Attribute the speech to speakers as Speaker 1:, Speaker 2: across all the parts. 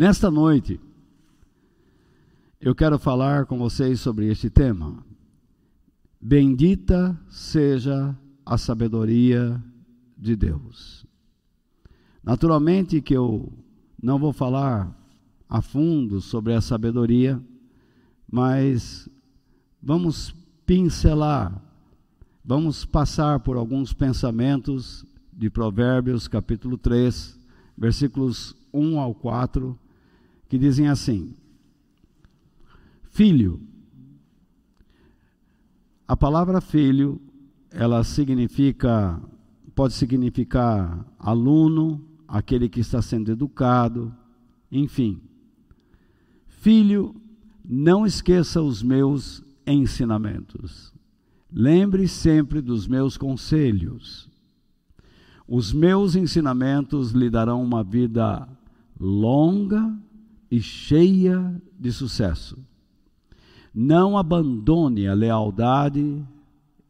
Speaker 1: Nesta noite, eu quero falar com vocês sobre este tema. Bendita seja a sabedoria de Deus. Naturalmente que eu não vou falar a fundo sobre a sabedoria, mas vamos pincelar, vamos passar por alguns pensamentos de Provérbios, capítulo 3, versículos 1 ao 4, que dizem assim: Filho, a palavra filho, ela significa, pode significar aluno, aquele que está sendo educado, enfim. Filho, não esqueça os meus ensinamentos. Lembre sempre dos meus conselhos. Os meus ensinamentos lhe darão uma vida longa e cheia de sucesso. Não abandone a lealdade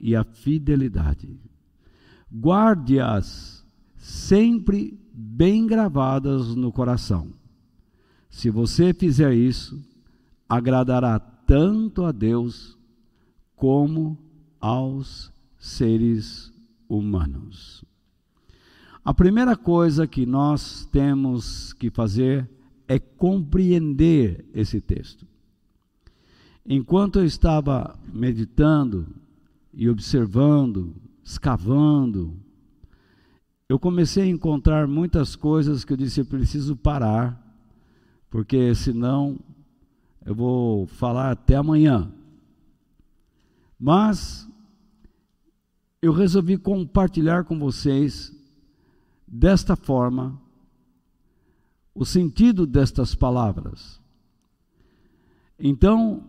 Speaker 1: e a fidelidade. Guarde-as sempre bem gravadas no coração. Se você fizer isso, agradará tanto a Deus como aos seres humanos. A primeira coisa que nós temos que fazer é compreender esse texto. Enquanto eu estava meditando e observando, escavando, eu comecei a encontrar muitas coisas que eu disse: eu preciso parar, porque senão eu vou falar até amanhã. Mas eu resolvi compartilhar com vocês desta forma o sentido destas palavras. Então,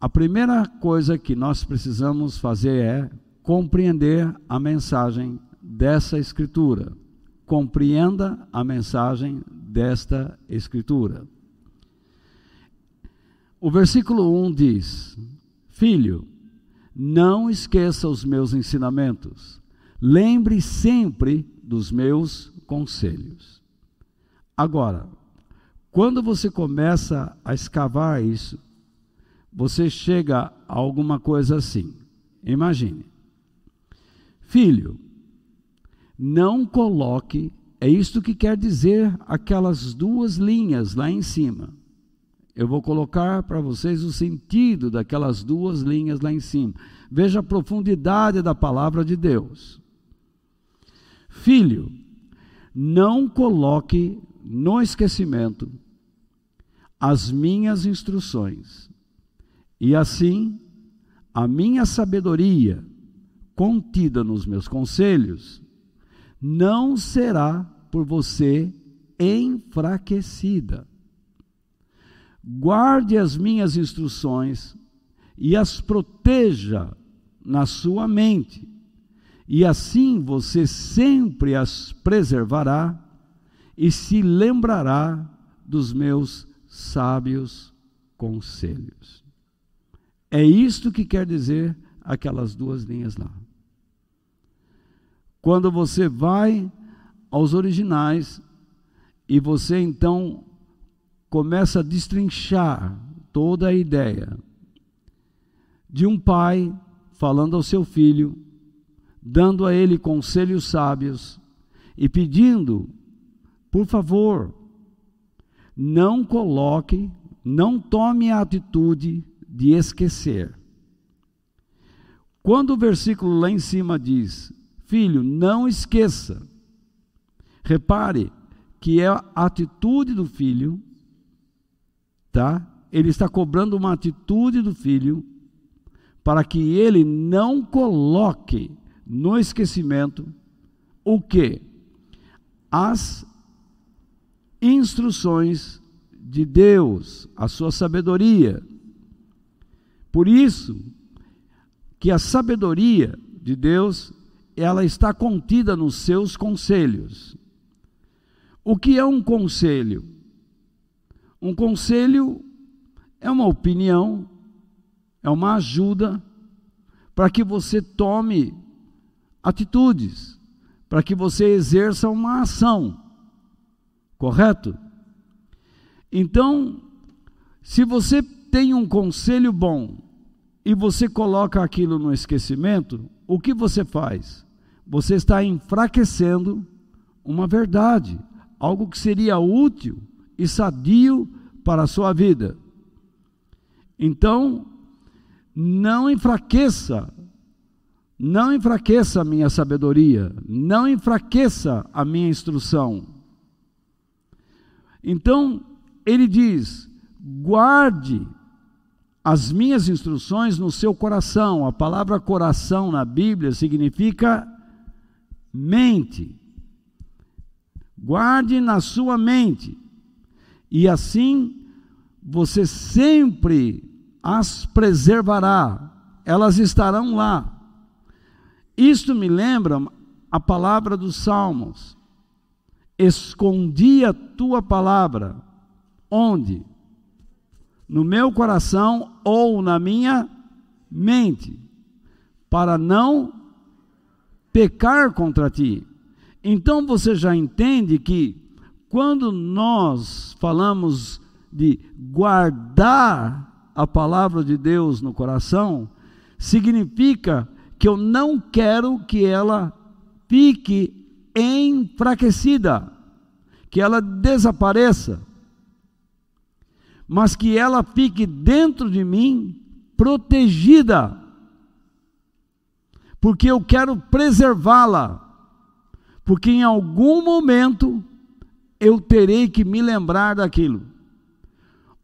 Speaker 1: a primeira coisa que nós precisamos fazer é compreender a mensagem dessa escritura. Compreenda a mensagem desta escritura. O versículo 1 diz: Filho, não esqueça os meus ensinamentos. Lembre sempre dos meus conselhos. Agora, quando você começa a escavar isso, você chega a alguma coisa assim. Imagine. Filho, não coloque, é isto que quer dizer aquelas duas linhas lá em cima. Eu vou colocar para vocês o sentido daquelas duas linhas lá em cima. Veja a profundidade da palavra de Deus. Filho, não coloque no esquecimento as minhas instruções, e assim a minha sabedoria contida nos meus conselhos não será por você enfraquecida. Guarde as minhas instruções e as proteja na sua mente e assim você sempre as preservará e se lembrará dos meus sábios conselhos. É isto que quer dizer aquelas duas linhas lá. Quando você vai aos originais e você então começa a destrinchar toda a ideia de um pai falando ao seu filho dando a ele conselhos sábios e pedindo, por favor, não coloque, não tome a atitude de esquecer. Quando o versículo lá em cima diz, filho, não esqueça, repare que é a atitude do filho, tá? Ele está cobrando uma atitude do filho para que ele não coloque no esquecimento o que? As instruções de Deus, a sua sabedoria. Por isso que a sabedoria de Deus, ela está contida nos seus conselhos. O que é um conselho? Um conselho é uma opinião, é uma ajuda para que você tome atitudes, para que você exerça uma ação, correto? Então, se você tem um conselho bom e você coloca aquilo no esquecimento, o que você faz? Você está enfraquecendo uma verdade, algo que seria útil e sadio para a sua vida. Então, não enfraqueça, não enfraqueça a minha sabedoria, não enfraqueça a minha instrução. Então, ele diz: guarde as minhas instruções no seu coração. A palavra coração na Bíblia significa mente. Guarde na sua mente. E assim você sempre as preservará. Elas estarão lá. Isto me lembra a palavra dos Salmos. Escondi a tua palavra. Onde? no meu coração ou na minha mente, para não pecar contra ti. Então você já entende que quando nós falamos de guardar a palavra de Deus no coração, significa que eu não quero que ela fique enfraquecida, que ela desapareça mas que ela fique dentro de mim protegida, porque eu quero preservá-la, porque em algum momento eu terei que me lembrar daquilo,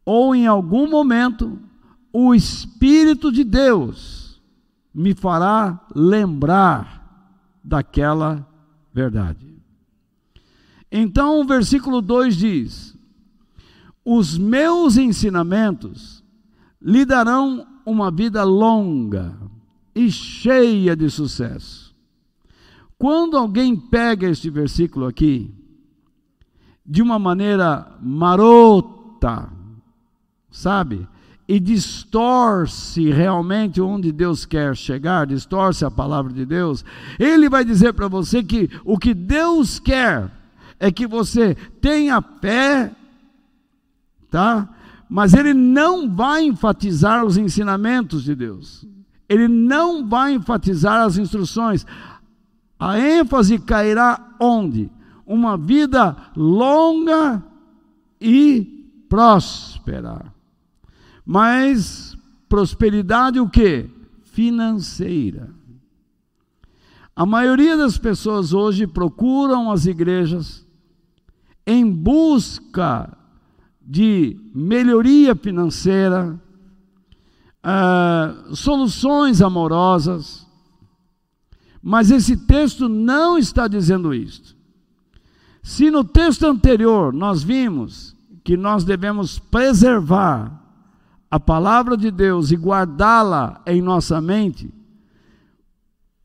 Speaker 1: ou em algum momento o Espírito de Deus me fará lembrar daquela verdade. Então o versículo 2 diz: os meus ensinamentos lhe darão uma vida longa e cheia de sucesso. Quando alguém pega este versículo aqui, de uma maneira marota, sabe? E distorce realmente onde Deus quer chegar, distorce a palavra de Deus, ele vai dizer para você que o que Deus quer é que você tenha fé tá? Mas ele não vai enfatizar os ensinamentos de Deus. Ele não vai enfatizar as instruções. A ênfase cairá onde? Uma vida longa e próspera. Mas prosperidade o que? Financeira. A maioria das pessoas hoje procuram as igrejas em busca de melhoria financeira, uh, soluções amorosas, mas esse texto não está dizendo isto. Se no texto anterior nós vimos que nós devemos preservar a palavra de Deus e guardá-la em nossa mente,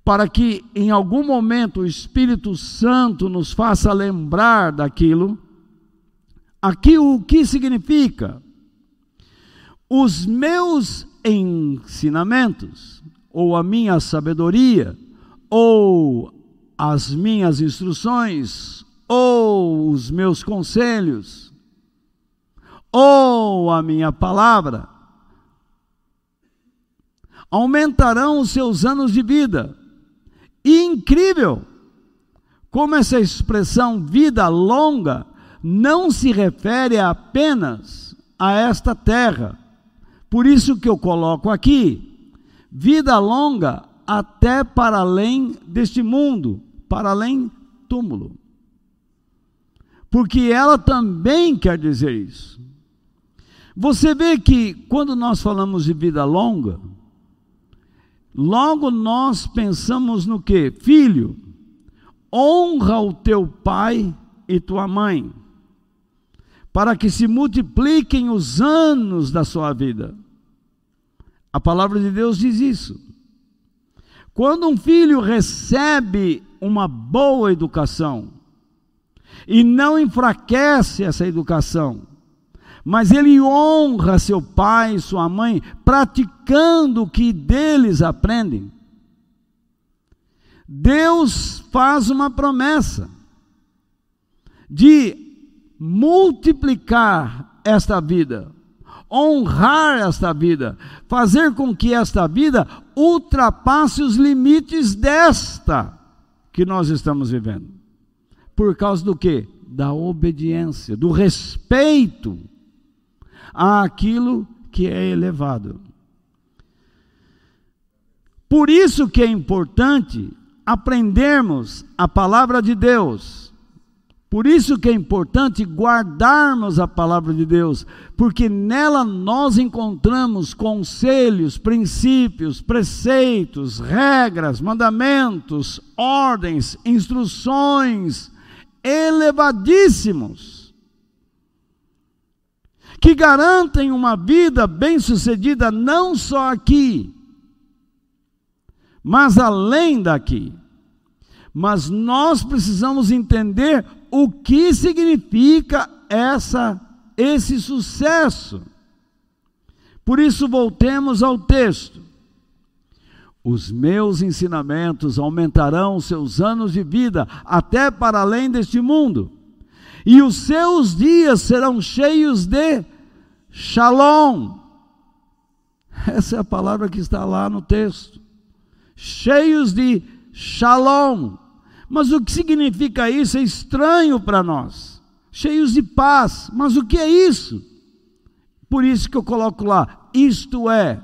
Speaker 1: para que em algum momento o Espírito Santo nos faça lembrar daquilo, Aqui o que significa? Os meus ensinamentos, ou a minha sabedoria, ou as minhas instruções, ou os meus conselhos, ou a minha palavra, aumentarão os seus anos de vida. E incrível como essa expressão vida longa não se refere apenas a esta terra. Por isso que eu coloco aqui, vida longa até para além deste mundo, para além túmulo. Porque ela também quer dizer isso. Você vê que quando nós falamos de vida longa, logo nós pensamos no que? Filho, honra o teu pai e tua mãe para que se multipliquem os anos da sua vida. A palavra de Deus diz isso. Quando um filho recebe uma boa educação e não enfraquece essa educação, mas ele honra seu pai e sua mãe, praticando o que deles aprendem. Deus faz uma promessa de multiplicar esta vida, honrar esta vida, fazer com que esta vida ultrapasse os limites desta que nós estamos vivendo. Por causa do que? Da obediência, do respeito àquilo que é elevado. Por isso que é importante aprendermos a palavra de Deus. Por isso que é importante guardarmos a palavra de Deus, porque nela nós encontramos conselhos, princípios, preceitos, regras, mandamentos, ordens, instruções elevadíssimos que garantem uma vida bem-sucedida não só aqui, mas além daqui. Mas nós precisamos entender o que significa essa esse sucesso. Por isso voltemos ao texto. Os meus ensinamentos aumentarão seus anos de vida até para além deste mundo, e os seus dias serão cheios de shalom. Essa é a palavra que está lá no texto cheios de shalom. Mas o que significa isso é estranho para nós. Cheios de paz. Mas o que é isso? Por isso que eu coloco lá: isto é,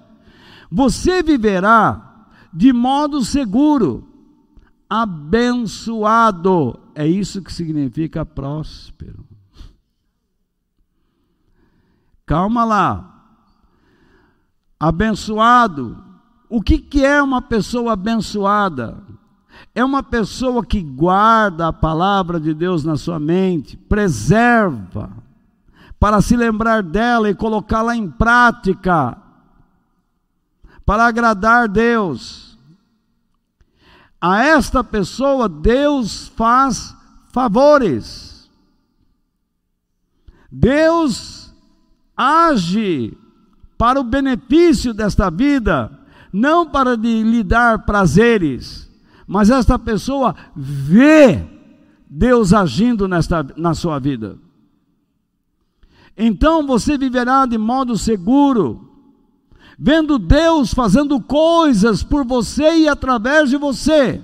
Speaker 1: você viverá de modo seguro, abençoado. É isso que significa próspero. Calma lá. Abençoado o que, que é uma pessoa abençoada? É uma pessoa que guarda a palavra de Deus na sua mente, preserva, para se lembrar dela e colocá-la em prática, para agradar Deus. A esta pessoa, Deus faz favores. Deus age para o benefício desta vida não para lhe dar prazeres, mas esta pessoa vê Deus agindo nesta, na sua vida. Então você viverá de modo seguro, vendo Deus fazendo coisas por você e através de você.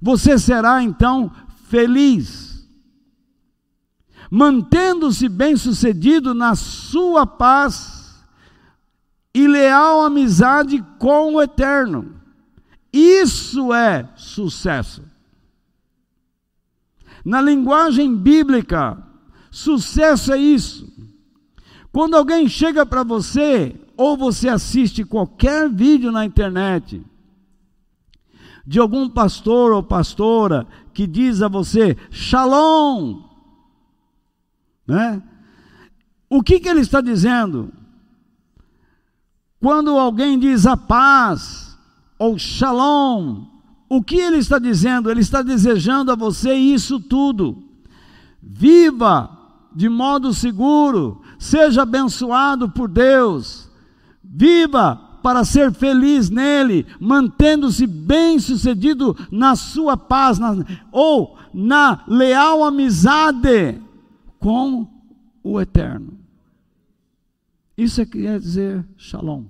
Speaker 1: Você será então feliz, mantendo-se bem-sucedido na sua paz e leal amizade com o eterno. Isso é sucesso. Na linguagem bíblica, sucesso é isso. Quando alguém chega para você, ou você assiste qualquer vídeo na internet, de algum pastor ou pastora que diz a você, shalom, né? O que, que ele está dizendo? Quando alguém diz a paz ou shalom, o que ele está dizendo? Ele está desejando a você isso tudo. Viva de modo seguro, seja abençoado por Deus. Viva para ser feliz nele, mantendo-se bem-sucedido na sua paz, na, ou na leal amizade com o Eterno. Isso é que quer dizer shalom.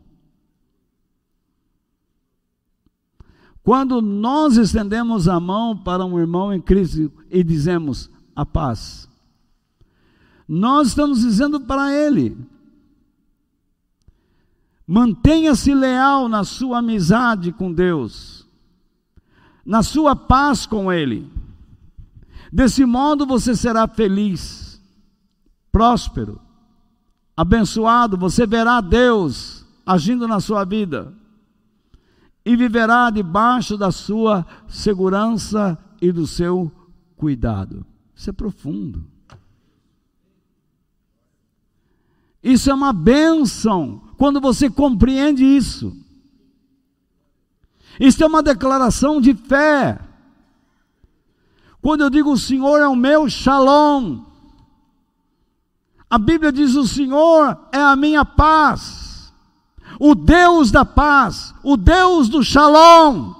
Speaker 1: Quando nós estendemos a mão para um irmão em Cristo e dizemos a paz, nós estamos dizendo para ele: mantenha-se leal na sua amizade com Deus, na sua paz com Ele. Desse modo você será feliz, próspero abençoado, você verá Deus agindo na sua vida e viverá debaixo da sua segurança e do seu cuidado. Isso é profundo. Isso é uma bênção quando você compreende isso. Isso é uma declaração de fé. Quando eu digo o Senhor é o meu shalom, a Bíblia diz: O Senhor é a minha paz, o Deus da paz, o Deus do shalom.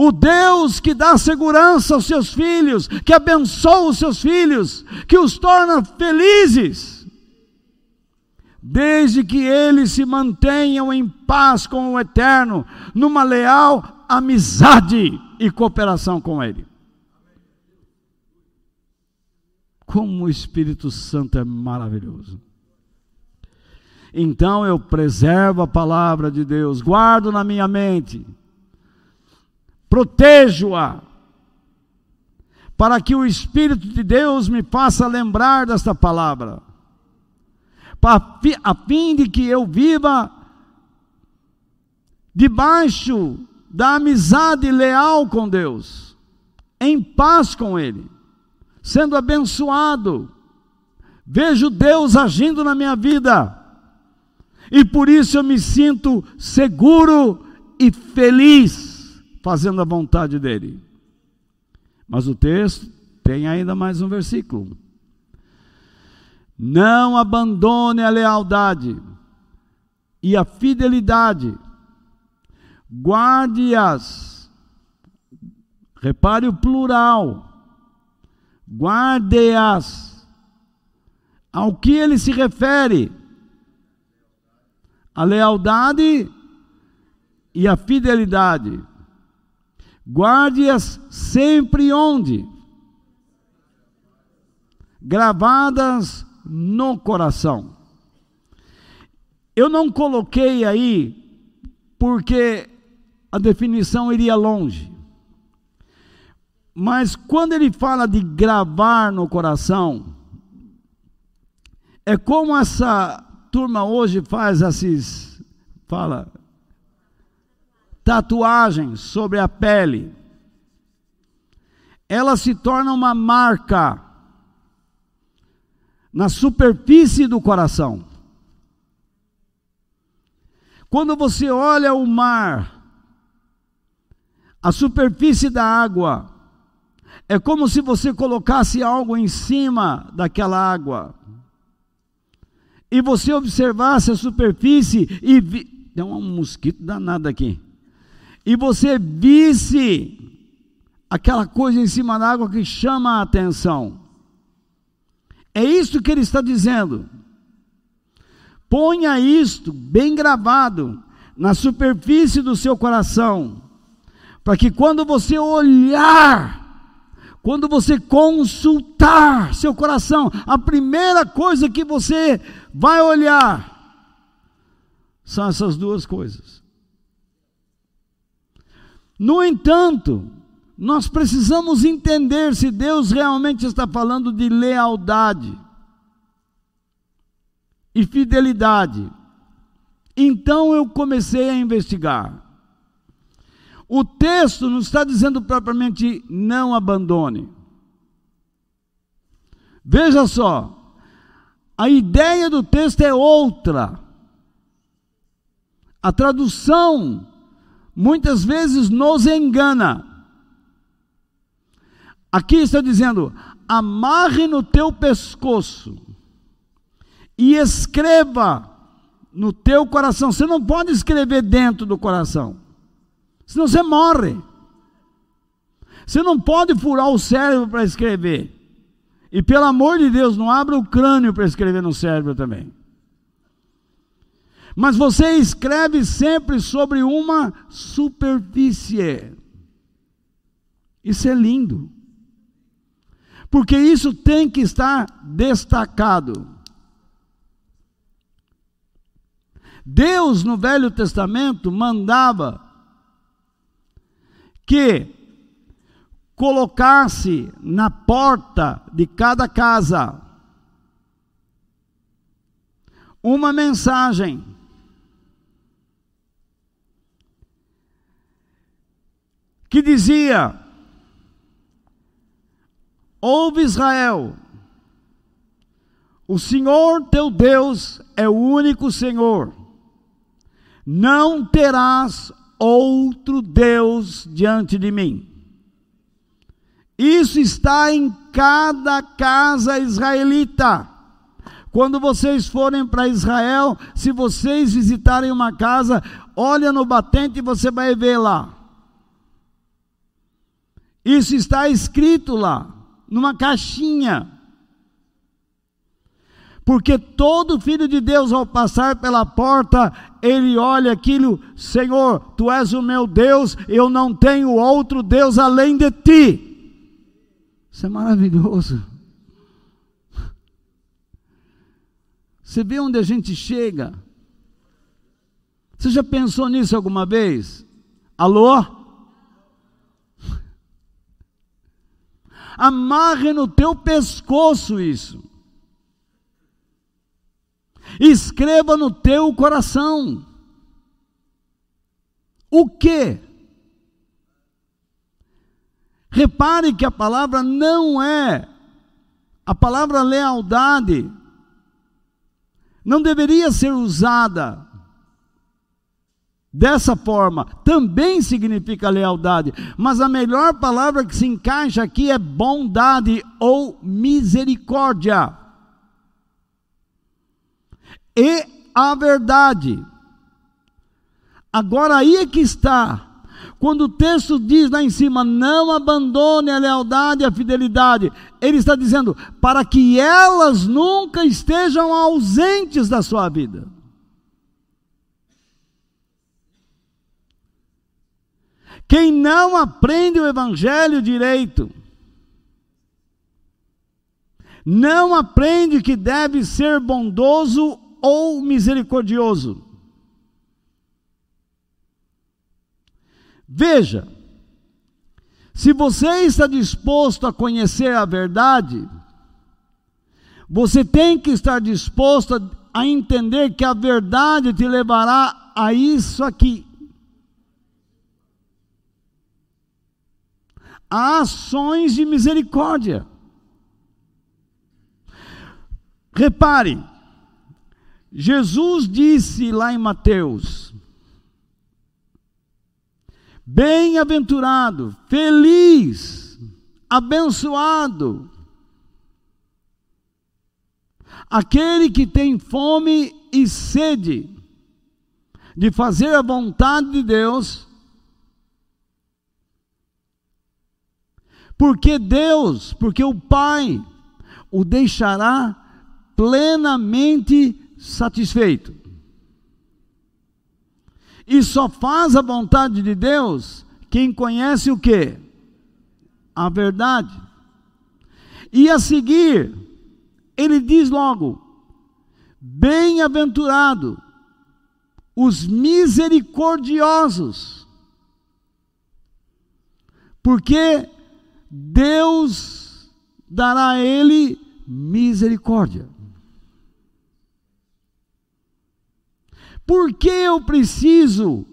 Speaker 1: O Deus que dá segurança aos seus filhos, que abençoa os seus filhos, que os torna felizes, desde que eles se mantenham em paz com o Eterno, numa leal amizade e cooperação com Ele. Como o Espírito Santo é maravilhoso. Então eu preservo a palavra de Deus, guardo na minha mente, protejo-a, para que o Espírito de Deus me faça lembrar desta palavra, a fim de que eu viva debaixo da amizade leal com Deus, em paz com Ele, sendo abençoado. Vejo Deus agindo na minha vida, e por isso eu me sinto seguro e feliz fazendo a vontade dEle. Mas o texto tem ainda mais um versículo. Não abandone a lealdade e a fidelidade guarde-as. Repare o plural. Guarde-as. Ao que ele se refere? A lealdade e a fidelidade. Guarde-as sempre onde? Gravadas no coração. Eu não coloquei aí porque a definição iria longe. Mas quando ele fala de gravar no coração, é como essa turma hoje faz esses, fala, tatuagens sobre a pele. Ela se torna uma marca na superfície do coração. Quando você olha o mar, a superfície da água, é como se você colocasse algo em cima daquela água. E você observasse a superfície e vi... tem um mosquito danado aqui. E você visse aquela coisa em cima da água que chama a atenção. É isso que ele está dizendo. Ponha isto bem gravado na superfície do seu coração, para que quando você olhar, quando você consultar seu coração, a primeira coisa que você vai olhar são essas duas coisas. No entanto, nós precisamos entender se Deus realmente está falando de lealdade e fidelidade. Então eu comecei a investigar. O texto não está dizendo propriamente não abandone. Veja só, a ideia do texto é outra. A tradução muitas vezes nos engana. Aqui está dizendo: amarre no teu pescoço e escreva no teu coração. Você não pode escrever dentro do coração, senão você morre. Você não pode furar o cérebro para escrever. E pelo amor de Deus, não abra o crânio para escrever no cérebro também. Mas você escreve sempre sobre uma superfície. Isso é lindo. Porque isso tem que estar destacado. Deus no Velho Testamento mandava que colocasse na porta de cada casa uma mensagem. Que dizia: Ouve Israel, o Senhor teu Deus é o único Senhor. Não terás outro Deus diante de mim. Isso está em cada casa israelita. Quando vocês forem para Israel, se vocês visitarem uma casa, olha no batente e você vai ver lá. Isso está escrito lá, numa caixinha. Porque todo filho de Deus, ao passar pela porta, ele olha aquilo: Senhor, tu és o meu Deus, eu não tenho outro Deus além de ti. Isso é maravilhoso. Você vê onde a gente chega? Você já pensou nisso alguma vez? Alô? Amarre no teu pescoço isso. Escreva no teu coração. O que? Repare que a palavra não é, a palavra lealdade não deveria ser usada dessa forma. Também significa lealdade, mas a melhor palavra que se encaixa aqui é bondade ou misericórdia e a verdade. Agora aí é que está. Quando o texto diz lá em cima, não abandone a lealdade e a fidelidade, ele está dizendo para que elas nunca estejam ausentes da sua vida. Quem não aprende o evangelho direito, não aprende que deve ser bondoso ou misericordioso. Veja, se você está disposto a conhecer a verdade, você tem que estar disposto a, entender que a verdade te levará a isso aqui. Ações de misericórdia. Repare, Jesus disse lá em Mateus: Bem-aventurado, feliz, abençoado, aquele que tem fome e sede de fazer a vontade de Deus, porque Deus, porque o Pai o deixará plenamente satisfeito. E só faz a vontade de Deus quem conhece o que? A verdade. E a seguir, ele diz logo: Bem-aventurado os misericordiosos, porque Deus dará a ele misericórdia. Por que eu preciso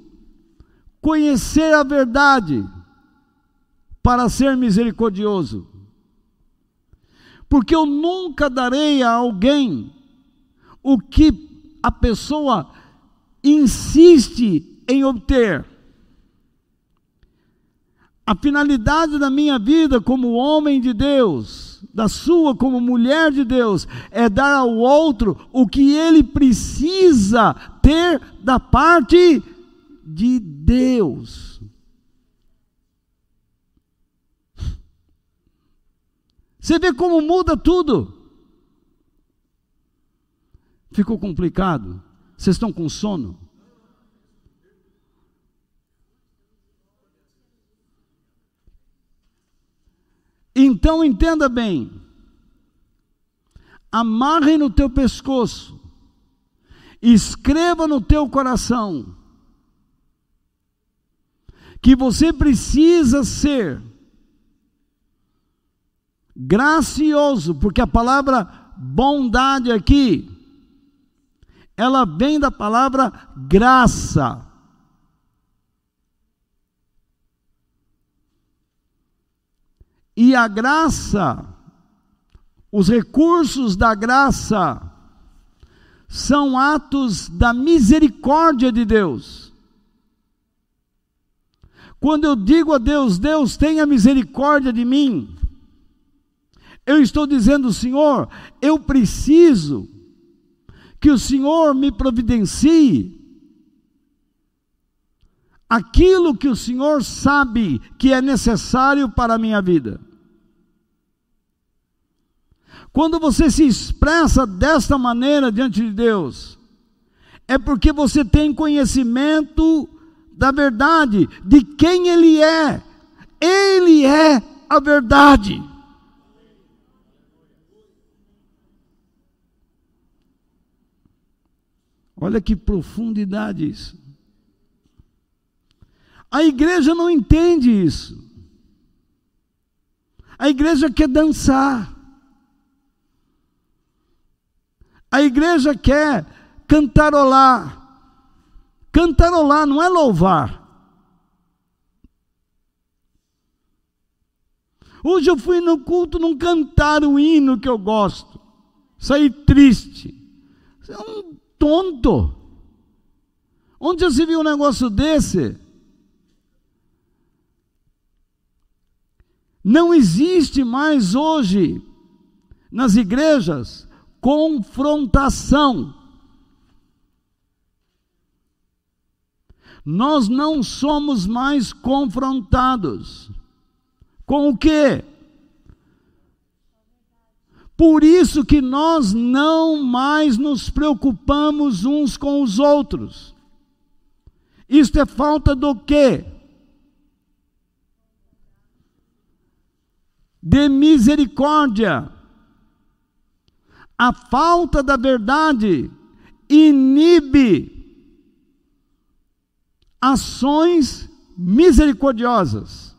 Speaker 1: conhecer a verdade para ser misericordioso? Porque eu nunca darei a alguém o que a pessoa insiste em obter. A finalidade da minha vida como homem de Deus da sua como mulher de Deus é dar ao outro o que ele precisa ter da parte de Deus. Você vê como muda tudo. Ficou complicado? Vocês estão com sono? Então entenda bem, amarre no teu pescoço, escreva no teu coração, que você precisa ser gracioso, porque a palavra bondade aqui, ela vem da palavra graça. E a graça, os recursos da graça, são atos da misericórdia de Deus. Quando eu digo a Deus, Deus tenha misericórdia de mim, eu estou dizendo, Senhor, eu preciso que o Senhor me providencie aquilo que o Senhor sabe que é necessário para a minha vida. Quando você se expressa desta maneira diante de Deus, é porque você tem conhecimento da verdade, de quem Ele é. Ele é a verdade. Olha que profundidade isso. A igreja não entende isso. A igreja quer dançar. A igreja quer cantarolar. Cantarolar não é louvar. Hoje eu fui no culto não cantar o hino que eu gosto. Saí triste. Você é um tonto. Onde já se viu um negócio desse? Não existe mais hoje nas igrejas confrontação. Nós não somos mais confrontados. Com o quê? Por isso que nós não mais nos preocupamos uns com os outros. Isto é falta do quê? De misericórdia. A falta da verdade inibe ações misericordiosas.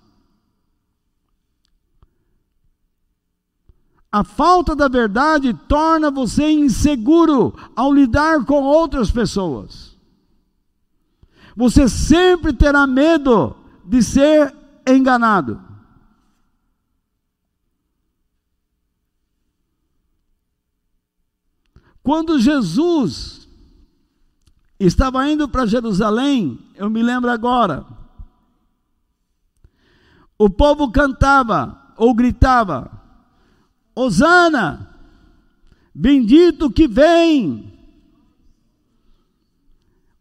Speaker 1: A falta da verdade torna você inseguro ao lidar com outras pessoas. Você sempre terá medo de ser enganado. Quando Jesus estava indo para Jerusalém, eu me lembro agora, o povo cantava ou gritava: Hosana, bendito que vem,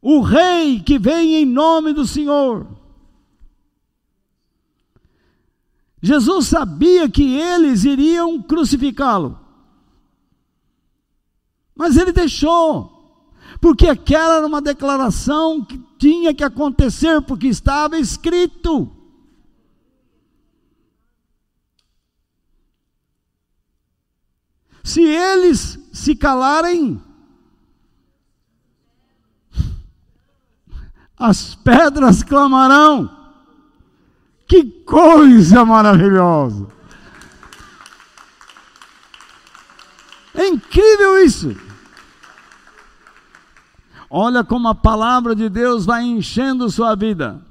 Speaker 1: o rei que vem em nome do Senhor. Jesus sabia que eles iriam crucificá-lo, mas ele deixou, porque aquela era uma declaração que tinha que acontecer, porque estava escrito. Se eles se calarem, as pedras clamarão. Que coisa maravilhosa! É incrível isso. Olha como a palavra de Deus vai enchendo sua vida.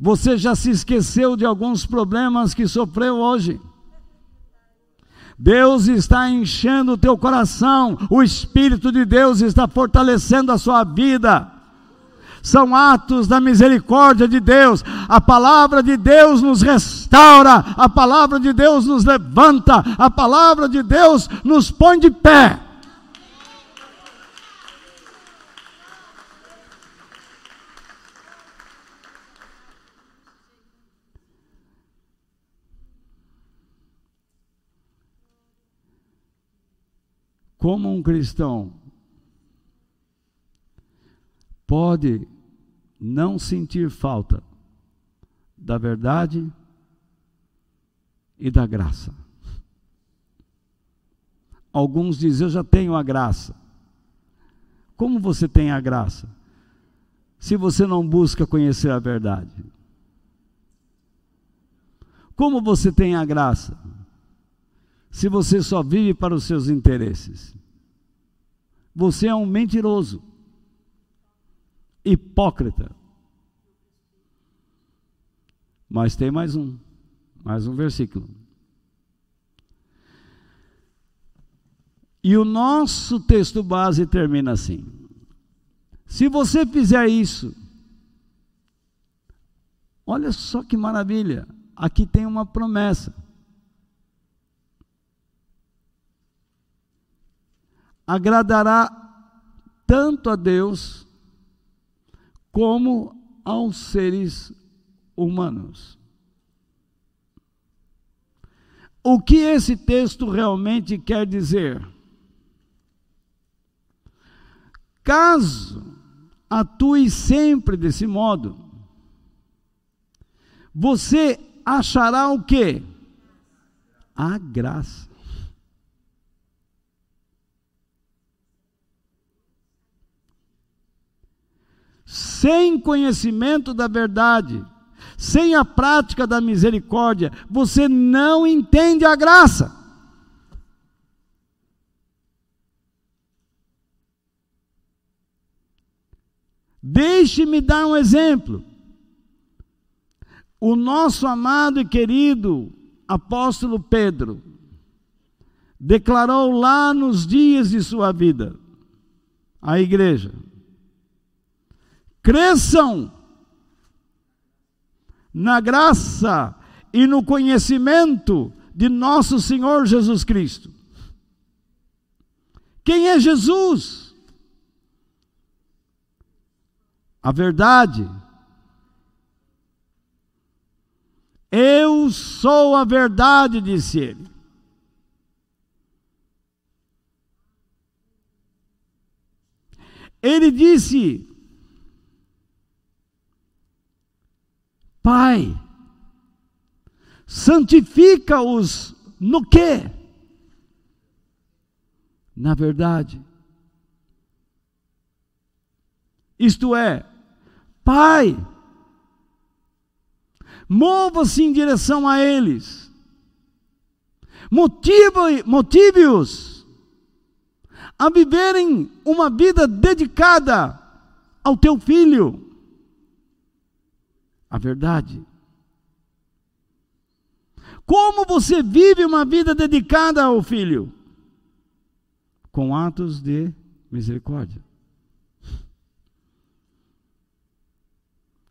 Speaker 1: Você já se esqueceu de alguns problemas que sofreu hoje. Deus está enchendo o teu coração, o Espírito de Deus está fortalecendo a sua vida. São atos da misericórdia de Deus. A palavra de Deus nos restaura, a palavra de Deus nos levanta, a palavra de Deus nos põe de pé. Como um cristão pode não sentir falta da verdade e da graça. Alguns dizem: Eu já tenho a graça. Como você tem a graça? Se você não busca conhecer a verdade. Como você tem a graça? Se você só vive para os seus interesses? Você é um mentiroso, hipócrita. Mas tem mais um, mais um versículo. E o nosso texto base termina assim: Se você fizer isso, olha só que maravilha, aqui tem uma promessa. Agradará tanto a Deus como aos seres humanos. O que esse texto realmente quer dizer? Caso atue sempre desse modo, você achará o quê? A graça. Sem conhecimento da verdade, sem a prática da misericórdia, você não entende a graça. Deixe-me dar um exemplo. O nosso amado e querido apóstolo Pedro declarou lá nos dias de sua vida à igreja: cresçam na graça e no conhecimento de nosso Senhor Jesus Cristo. Quem é Jesus? A verdade. Eu sou a verdade, disse ele. Ele disse: Pai, santifica-os no quê? Na verdade. Isto é, Pai, mova-se em direção a eles, motive-os a viverem uma vida dedicada ao teu filho a verdade. Como você vive uma vida dedicada ao filho? Com atos de misericórdia.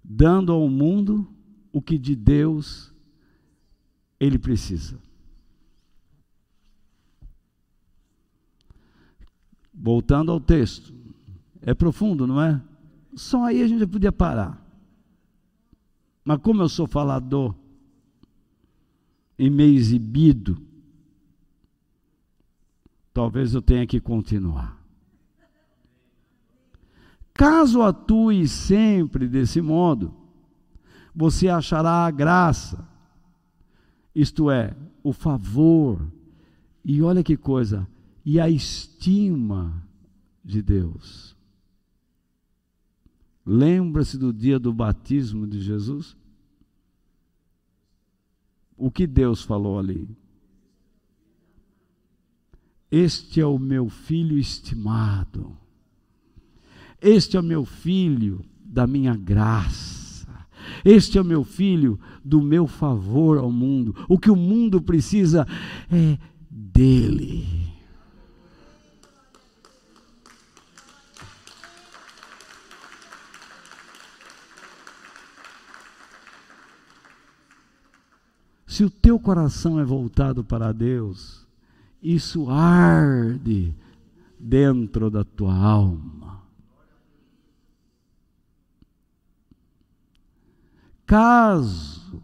Speaker 1: Dando ao mundo o que de Deus ele precisa. Voltando ao texto. É profundo, não é? Só aí a gente podia parar. Mas como eu sou falador e meio exibido, talvez eu tenha que continuar. Caso atue sempre desse modo, você achará a graça, isto é, o favor, e olha que coisa, e a estima de Deus. Lembra-se do dia do batismo de Jesus? O que Deus falou ali? Este é o meu filho estimado. Este é o meu filho da minha graça. Este é o meu filho do meu favor ao mundo. O que o mundo precisa é dele. Se o teu coração é voltado para Deus, isso arde dentro da tua alma. Caso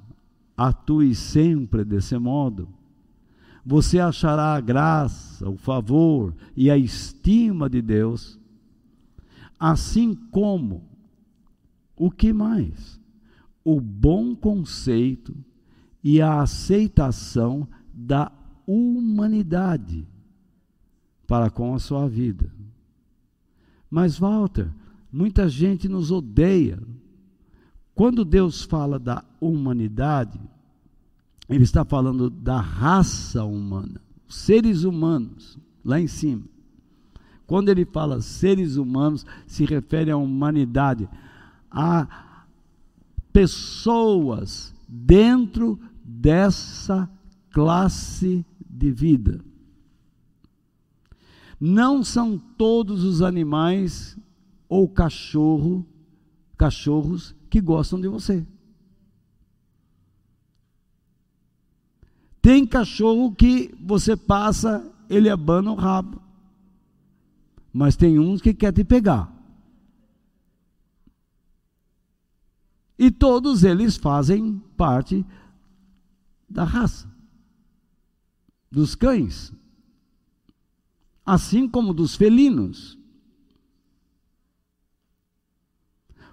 Speaker 1: atue sempre desse modo, você achará a graça, o favor e a estima de Deus, assim como o que mais? O bom conceito e a aceitação da humanidade para com a sua vida. Mas, Walter, muita gente nos odeia. Quando Deus fala da humanidade, Ele está falando da raça humana, seres humanos, lá em cima. Quando Ele fala seres humanos, se refere à humanidade, a pessoas dentro dessa classe de vida. Não são todos os animais ou cachorro, cachorros que gostam de você. Tem cachorro que você passa, ele abana o rabo. Mas tem uns que quer te pegar. E todos eles fazem parte da raça dos cães, assim como dos felinos.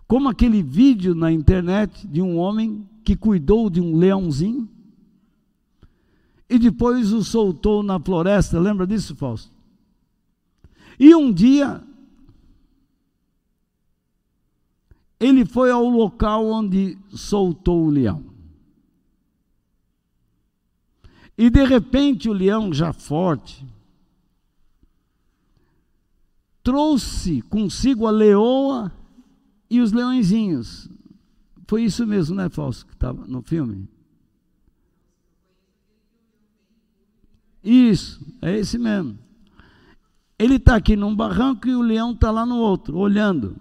Speaker 1: Como aquele vídeo na internet de um homem que cuidou de um leãozinho e depois o soltou na floresta. Lembra disso, Fausto? E um dia ele foi ao local onde soltou o leão. E de repente o leão, já forte, trouxe consigo a leoa e os leõezinhos. Foi isso mesmo, né, Fausto, que estava no filme? Isso, é esse mesmo. Ele está aqui num barranco e o leão está lá no outro, olhando.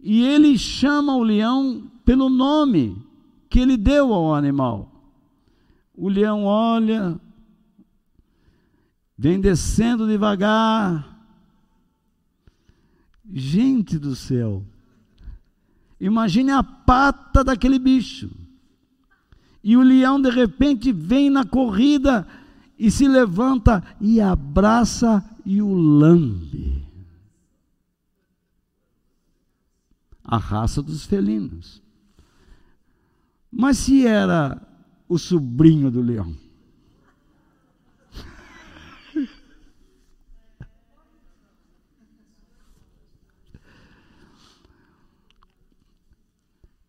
Speaker 1: E ele chama o leão pelo nome que ele deu ao animal. O leão olha, vem descendo devagar. Gente do céu, imagine a pata daquele bicho. E o leão de repente vem na corrida e se levanta e abraça e o lambe. A raça dos felinos. Mas se era o sobrinho do leão.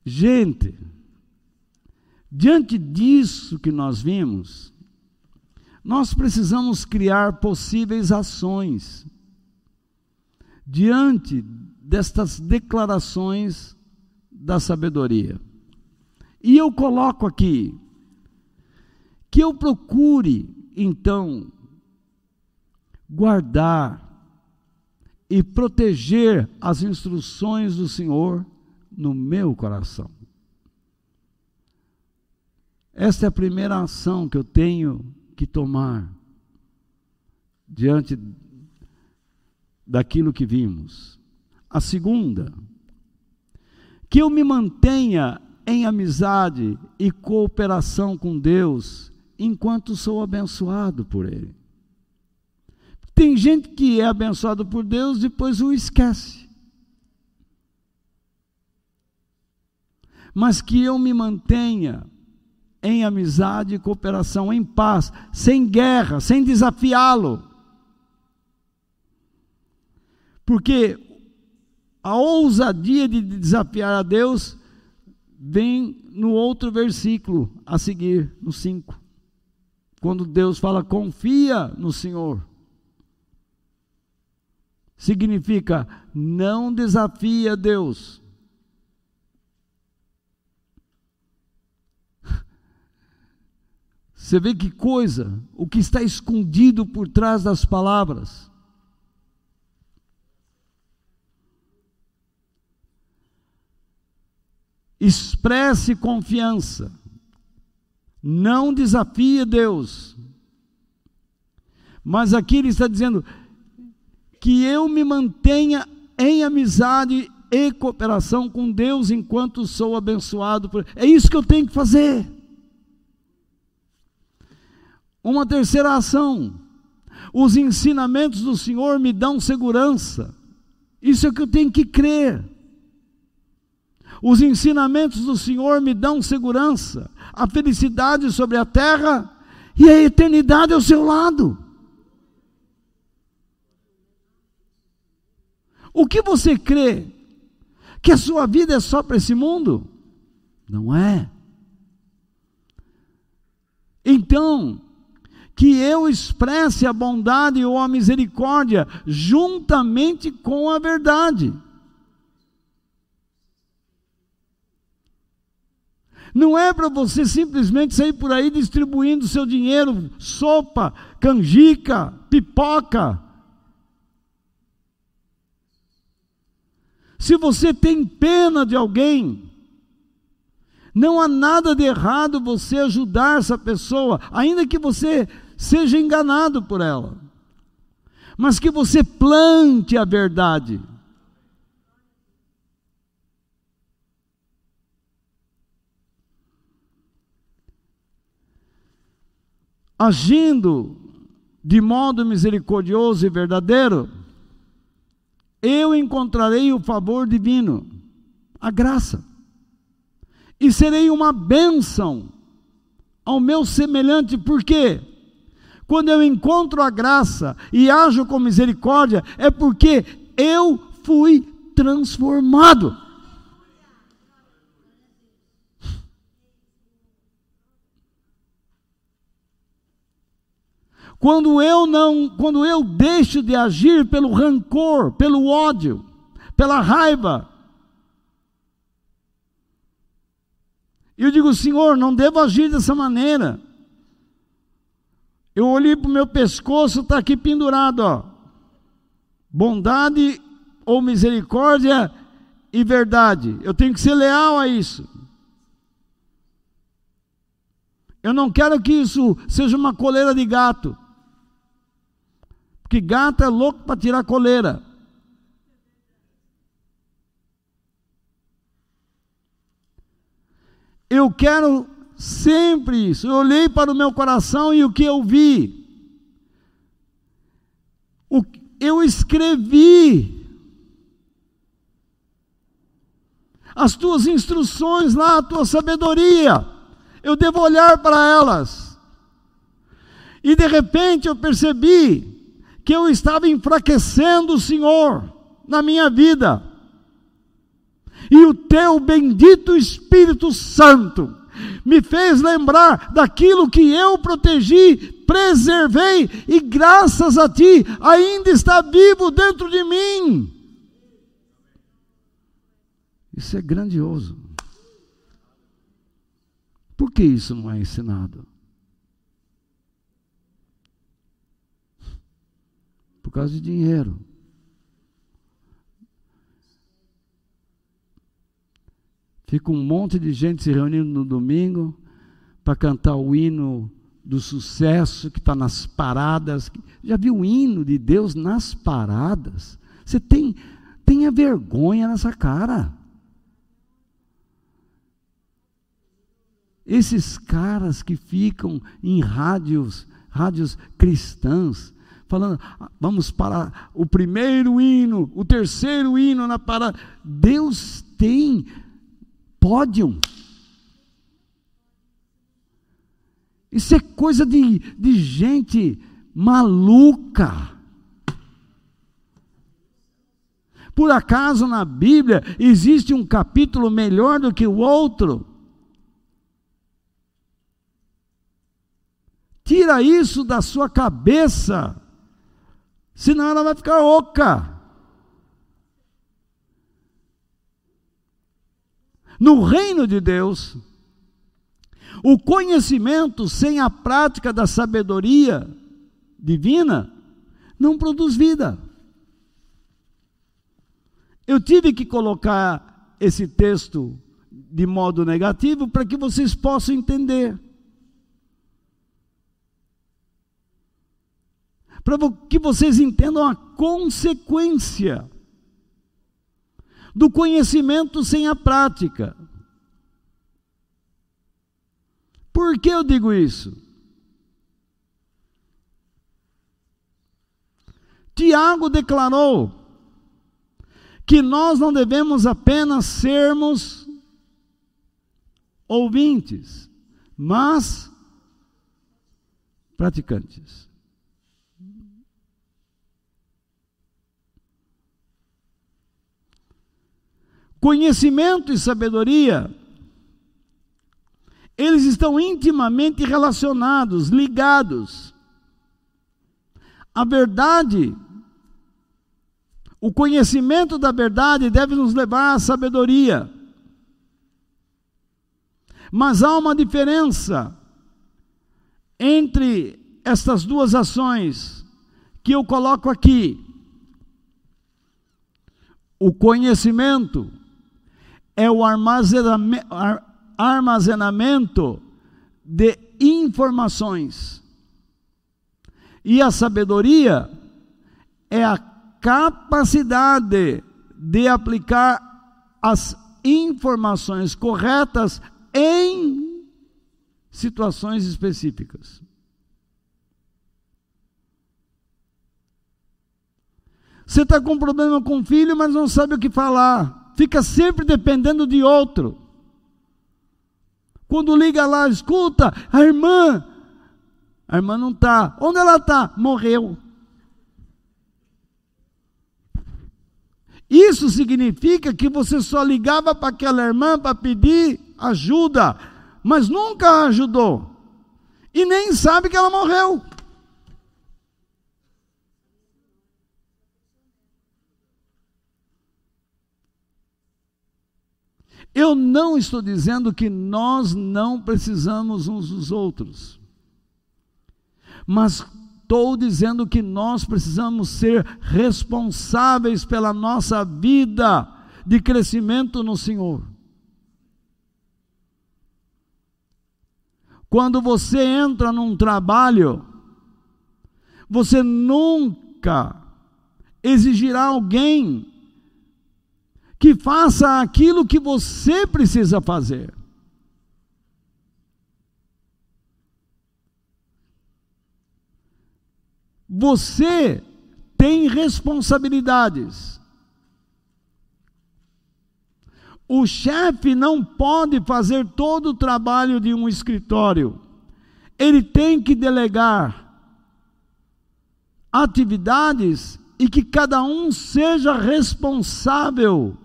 Speaker 1: Gente, diante disso que nós vimos, nós precisamos criar possíveis ações diante destas declarações da sabedoria. E eu coloco aqui que eu procure, então, guardar e proteger as instruções do Senhor no meu coração. Esta é a primeira ação que eu tenho que tomar diante daquilo que vimos. A segunda, que eu me mantenha em amizade e cooperação com Deus enquanto sou abençoado por Ele. Tem gente que é abençoado por Deus depois o esquece. Mas que eu me mantenha em amizade e cooperação, em paz, sem guerra, sem desafiá-lo. Porque a ousadia de desafiar a Deus vem no outro versículo a seguir, no 5 quando Deus fala confia no Senhor, significa não desafia Deus. Você vê que coisa, o que está escondido por trás das palavras. Expresse confiança. Não desafie Deus. Mas aqui ele está dizendo que eu me mantenha em amizade e cooperação com Deus enquanto sou abençoado por É isso que eu tenho que fazer. Uma terceira ação. Os ensinamentos do Senhor me dão segurança. Isso é que eu tenho que crer. Os ensinamentos do Senhor me dão segurança a felicidade sobre a terra e a eternidade ao seu lado. O que você crê? Que a sua vida é só para esse mundo? Não é. Então, que eu expresse a bondade ou a misericórdia juntamente com a verdade. Não é para você simplesmente sair por aí distribuindo seu dinheiro, sopa, canjica, pipoca. Se você tem pena de alguém, não há nada de errado você ajudar essa pessoa, ainda que você seja enganado por ela. Mas que você plante a verdade. Agindo de modo misericordioso e verdadeiro, eu encontrarei o favor divino, a graça, e serei uma bênção ao meu semelhante, por quê? Quando eu encontro a graça e ajo com misericórdia, é porque eu fui transformado. Quando eu não, quando eu deixo de agir pelo rancor, pelo ódio, pela raiva, eu digo, Senhor, não devo agir dessa maneira. Eu olhei para o meu pescoço, está aqui pendurado, ó. Bondade ou misericórdia e verdade. Eu tenho que ser leal a isso. Eu não quero que isso seja uma coleira de gato. Porque gato é louco para tirar coleira. Eu quero sempre isso. Eu olhei para o meu coração e o que eu vi? O, eu escrevi as tuas instruções lá, a tua sabedoria. Eu devo olhar para elas. E de repente eu percebi que eu estava enfraquecendo o Senhor na minha vida. E o teu bendito Espírito Santo me fez lembrar daquilo que eu protegi, preservei e graças a ti ainda está vivo dentro de mim. Isso é grandioso. Por que isso não é ensinado? Causa de dinheiro. Fica um monte de gente se reunindo no domingo para cantar o hino do sucesso que está nas paradas. Já viu o hino de Deus nas paradas? Você tem tenha vergonha nessa cara. Esses caras que ficam em rádios, rádios cristãs, falando, ah, vamos para o primeiro hino, o terceiro hino na parada. Deus tem pódio. Isso é coisa de, de gente maluca. Por acaso na Bíblia existe um capítulo melhor do que o outro? Tira isso da sua cabeça, senão ela vai ficar oca. No reino de Deus, o conhecimento sem a prática da sabedoria divina não produz vida. Eu tive que colocar esse texto de modo negativo para que vocês possam entender. Para que vocês entendam a consequência do conhecimento sem a prática. Por que eu digo isso? Tiago declarou que nós não devemos apenas sermos ouvintes, mas praticantes. Conhecimento e sabedoria, eles estão intimamente relacionados, ligados. A verdade, o conhecimento da verdade deve nos levar à sabedoria. Mas há uma diferença entre estas duas ações que eu coloco aqui. O conhecimento é o armazenamento de informações. E a sabedoria é a capacidade de aplicar as informações corretas em situações específicas. Você está com um problema com o filho, mas não sabe o que falar. Fica sempre dependendo de outro. Quando liga lá, escuta, a irmã, a irmã não está. Onde ela está? Morreu. Isso significa que você só ligava para aquela irmã para pedir ajuda, mas nunca ajudou. E nem sabe que ela morreu. Eu não estou dizendo que nós não precisamos uns dos outros, mas estou dizendo que nós precisamos ser responsáveis pela nossa vida de crescimento no Senhor. Quando você entra num trabalho, você nunca exigirá alguém que faça aquilo que você precisa fazer. Você tem responsabilidades. O chefe não pode fazer todo o trabalho de um escritório. Ele tem que delegar atividades e que cada um seja responsável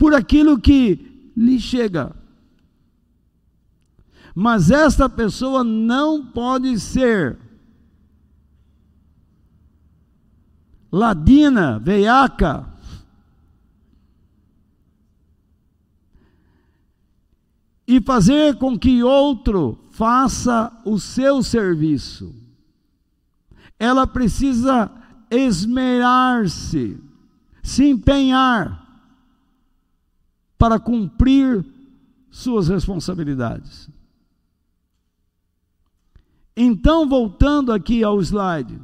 Speaker 1: por aquilo que lhe chega. Mas esta pessoa não pode ser ladina, veiaca, e fazer com que outro faça o seu serviço. Ela precisa esmerar-se, se empenhar para cumprir suas responsabilidades. Então, voltando aqui ao slide,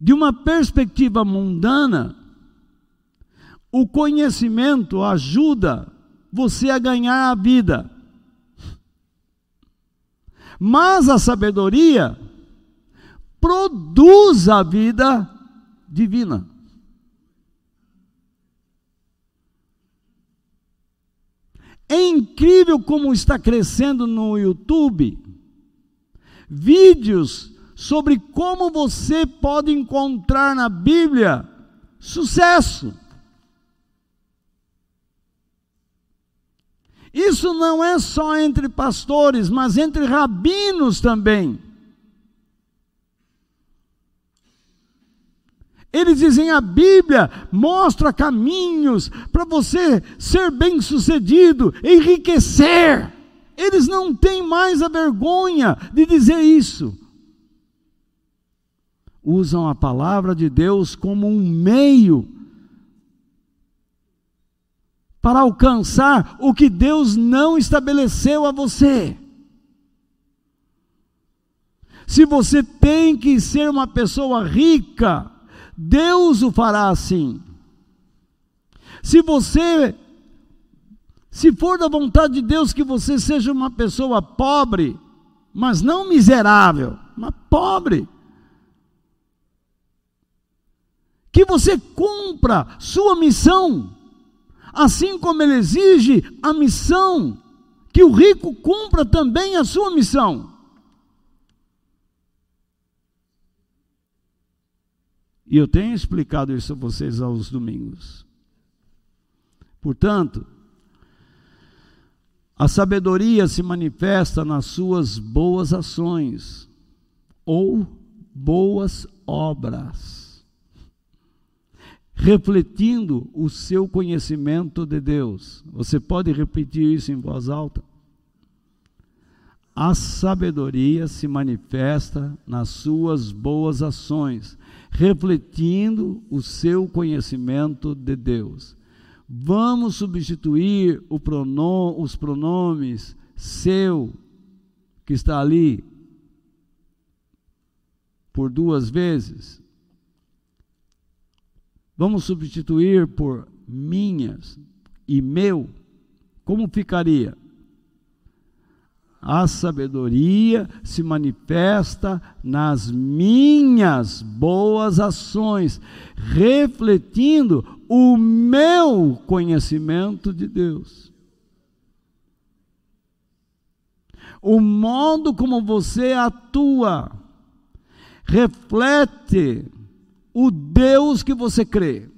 Speaker 1: de uma perspectiva mundana, o conhecimento ajuda você a ganhar a vida. Mas a sabedoria produz a vida divina. É incrível como está crescendo no YouTube vídeos sobre como você pode encontrar na Bíblia sucesso. Isso não é só entre pastores, mas entre rabinos também. Eles dizem a Bíblia mostra caminhos para você ser bem-sucedido, enriquecer. Eles não têm mais a vergonha de dizer isso. Usam a palavra de Deus como um meio para alcançar o que Deus não estabeleceu a você. Se você tem que ser uma pessoa rica, Deus o fará assim. Se você, se for da vontade de Deus que você seja uma pessoa pobre, mas não miserável, mas pobre, que você cumpra sua missão, assim como ele exige a missão, que o rico cumpra também a sua missão. E eu tenho explicado isso a vocês aos domingos. Portanto, a sabedoria se manifesta nas suas boas ações ou boas obras, refletindo o seu conhecimento de Deus. Você pode repetir isso em voz alta? A sabedoria se manifesta nas suas boas ações, refletindo o seu conhecimento de Deus. Vamos substituir pronom, os pronomes seu, que está ali, por duas vezes. Vamos substituir por minhas e meu. Como ficaria? A sabedoria se manifesta nas minhas boas ações, refletindo o meu conhecimento de Deus. O modo como você atua reflete o Deus que você crê.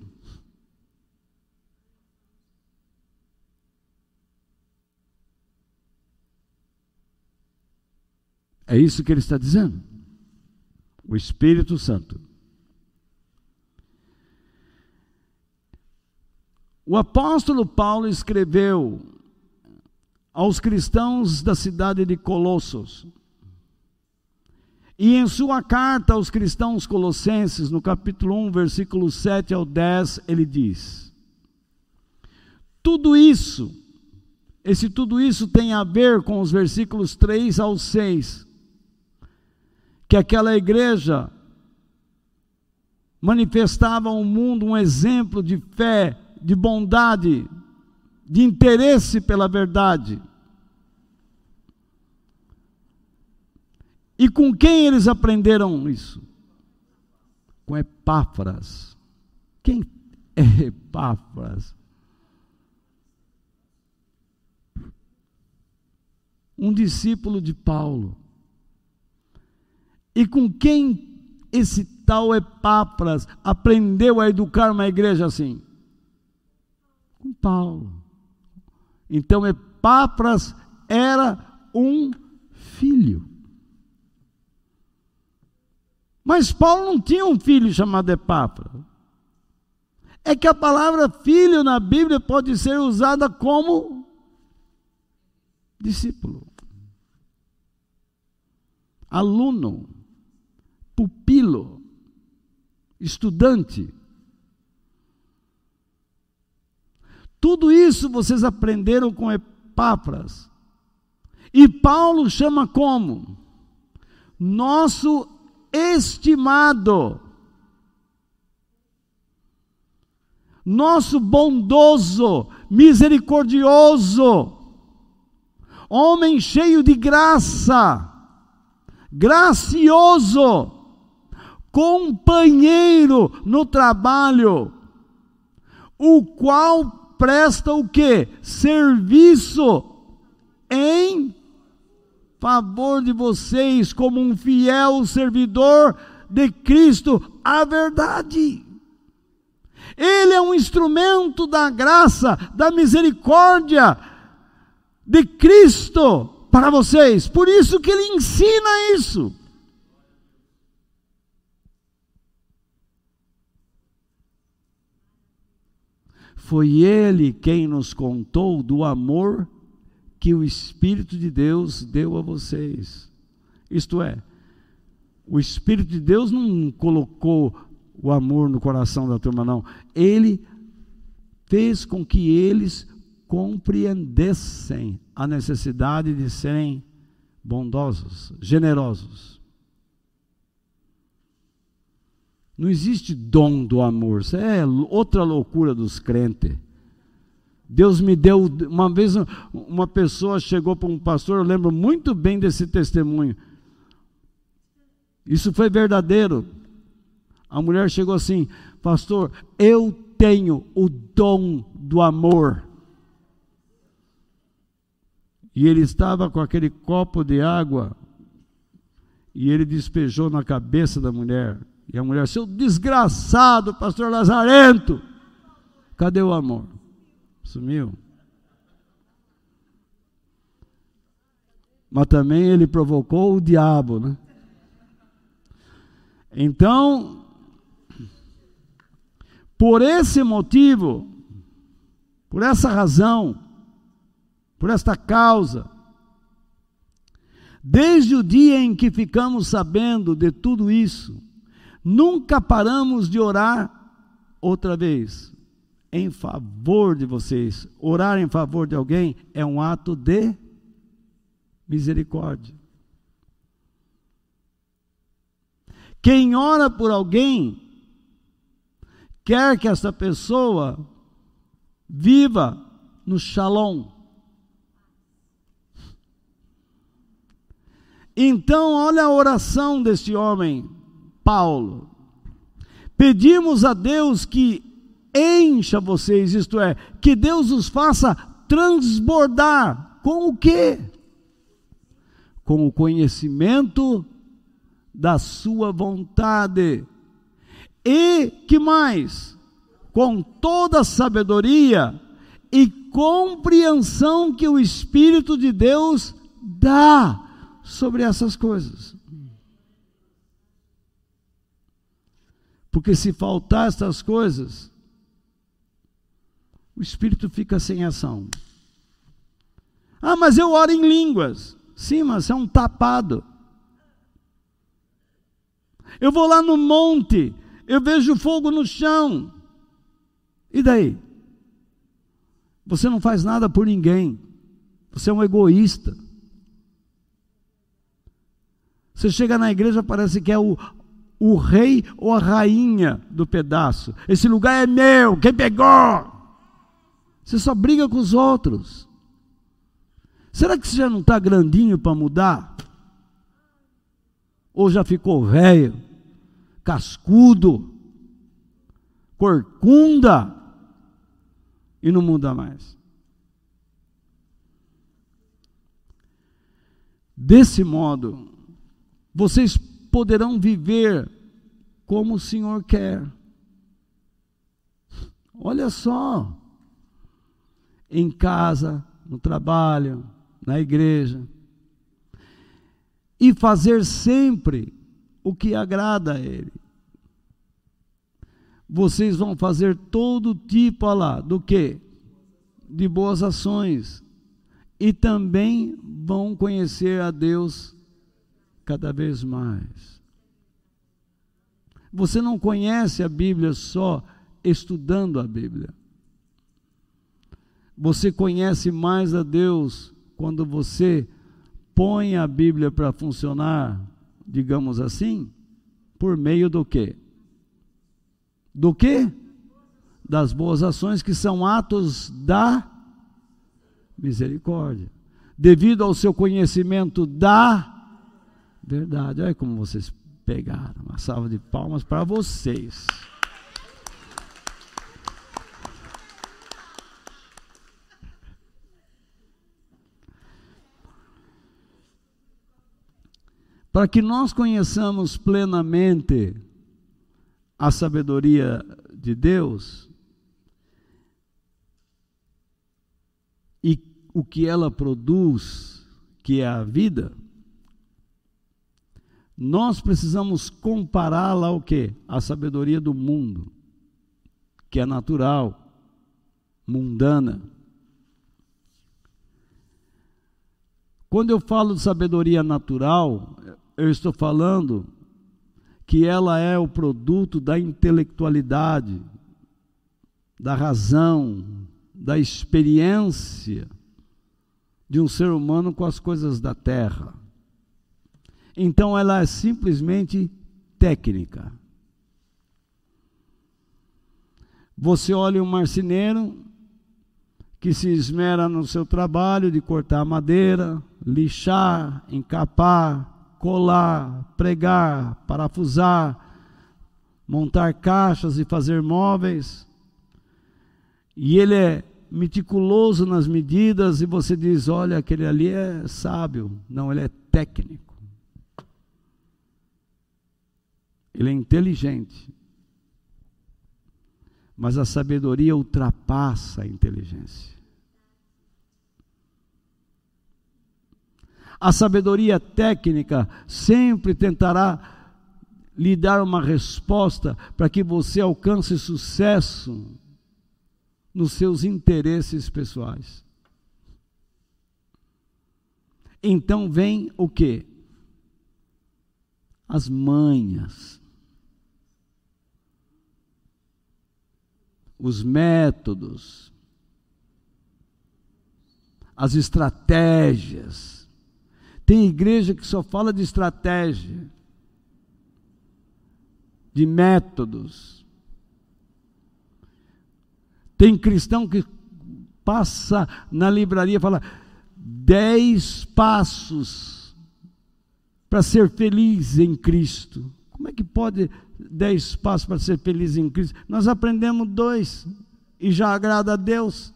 Speaker 1: É isso que ele está dizendo. O Espírito Santo. O apóstolo Paulo escreveu aos cristãos da cidade de Colossos. E em sua carta aos cristãos colossenses, no capítulo 1, versículo 7 ao 10, ele diz: Tudo isso, esse tudo isso tem a ver com os versículos 3 ao 6 que aquela igreja manifestava ao mundo um exemplo de fé, de bondade, de interesse pela verdade. E com quem eles aprenderam isso? Com Epáfras. Quem é Epáfras? Um discípulo de Paulo e com quem esse tal Epáfras aprendeu a educar uma igreja assim? Com Paulo. Então Epáfras era um filho. Mas Paulo não tinha um filho chamado Epáfras. É que a palavra filho na Bíblia pode ser usada como discípulo, aluno estudante. Tudo isso vocês aprenderam com Epáfras. E Paulo chama como? Nosso estimado, nosso bondoso, misericordioso, homem cheio de graça, gracioso companheiro no trabalho, o qual presta o que? Serviço em favor de vocês, como um fiel servidor de Cristo, a verdade. Ele é um instrumento da graça, da misericórdia de Cristo para vocês. Por isso que ele ensina isso. Foi ele quem nos contou do amor que o Espírito de Deus deu a vocês. Isto é, o Espírito de Deus não colocou o amor no coração da turma, não. Ele fez com que eles compreendessem a necessidade de serem bondosos, generosos. Não existe dom do amor. Isso é outra loucura dos crentes. Deus me deu. Uma vez uma pessoa chegou para um pastor, eu lembro muito bem desse testemunho. Isso foi verdadeiro. A mulher chegou assim: Pastor, eu tenho o dom do amor. E ele estava com aquele copo de água e ele despejou na cabeça da mulher. E a mulher, seu desgraçado, pastor Lazarento, cadê o amor? Sumiu. Mas também ele provocou o diabo, né? Então, por esse motivo, por essa razão, por esta causa, desde o dia em que ficamos sabendo de tudo isso, Nunca paramos de orar outra vez em favor de vocês. Orar em favor de alguém é um ato de misericórdia. Quem ora por alguém quer que essa pessoa viva no shalom. Então, olha a oração deste homem, Paulo. Pedimos a Deus que encha vocês, isto é, que Deus os faça transbordar. Com o quê? Com o conhecimento da sua vontade. E que mais? Com toda sabedoria e compreensão que o Espírito de Deus dá sobre essas coisas. Porque se faltar estas coisas, o espírito fica sem ação. Ah, mas eu oro em línguas. Sim, mas é um tapado. Eu vou lá no monte, eu vejo fogo no chão. E daí? Você não faz nada por ninguém. Você é um egoísta. Você chega na igreja, parece que é o, o rei ou a rainha do pedaço. Esse lugar é meu, quem pegou? Você só briga com os outros. Será que você já não está grandinho para mudar? Ou já ficou velho, cascudo, corcunda e não muda mais? Desse modo, vocês poderão viver como o Senhor quer. Olha só, em casa, no trabalho, na igreja, e fazer sempre o que agrada a Ele. Vocês vão fazer todo tipo lá do que? De boas ações. E também vão conhecer a Deus cada vez mais. Você não conhece a Bíblia só estudando a Bíblia. Você conhece mais a Deus quando você põe a Bíblia para funcionar, digamos assim, por meio do quê? Do quê? Das boas ações que são atos da misericórdia. Devido ao seu conhecimento da Verdade. Olha como vocês pegaram. Uma salva de palmas para vocês. Para que nós conheçamos plenamente a sabedoria de Deus e o que ela produz, que é a vida, nós precisamos compará-la ao que? A sabedoria do mundo, que é natural, mundana. Quando eu falo de sabedoria natural, eu estou falando que ela é o produto da intelectualidade, da razão, da experiência de um ser humano com as coisas da terra. Então ela é simplesmente técnica. Você olha um marceneiro que se esmera no seu trabalho de cortar madeira, lixar, encapar, colar, pregar, parafusar, montar caixas e fazer móveis. E ele é meticuloso nas medidas e você diz: olha, aquele ali é sábio. Não, ele é técnico. Ele é inteligente. Mas a sabedoria ultrapassa a inteligência. A sabedoria técnica sempre tentará lhe dar uma resposta para que você alcance sucesso nos seus interesses pessoais. Então vem o que? As manhas, os métodos, as estratégias. Tem igreja que só fala de estratégia, de métodos. Tem cristão que passa na livraria e fala dez passos para ser feliz em Cristo. Como é que pode dez passos para ser feliz em Cristo? Nós aprendemos dois e já agrada a Deus.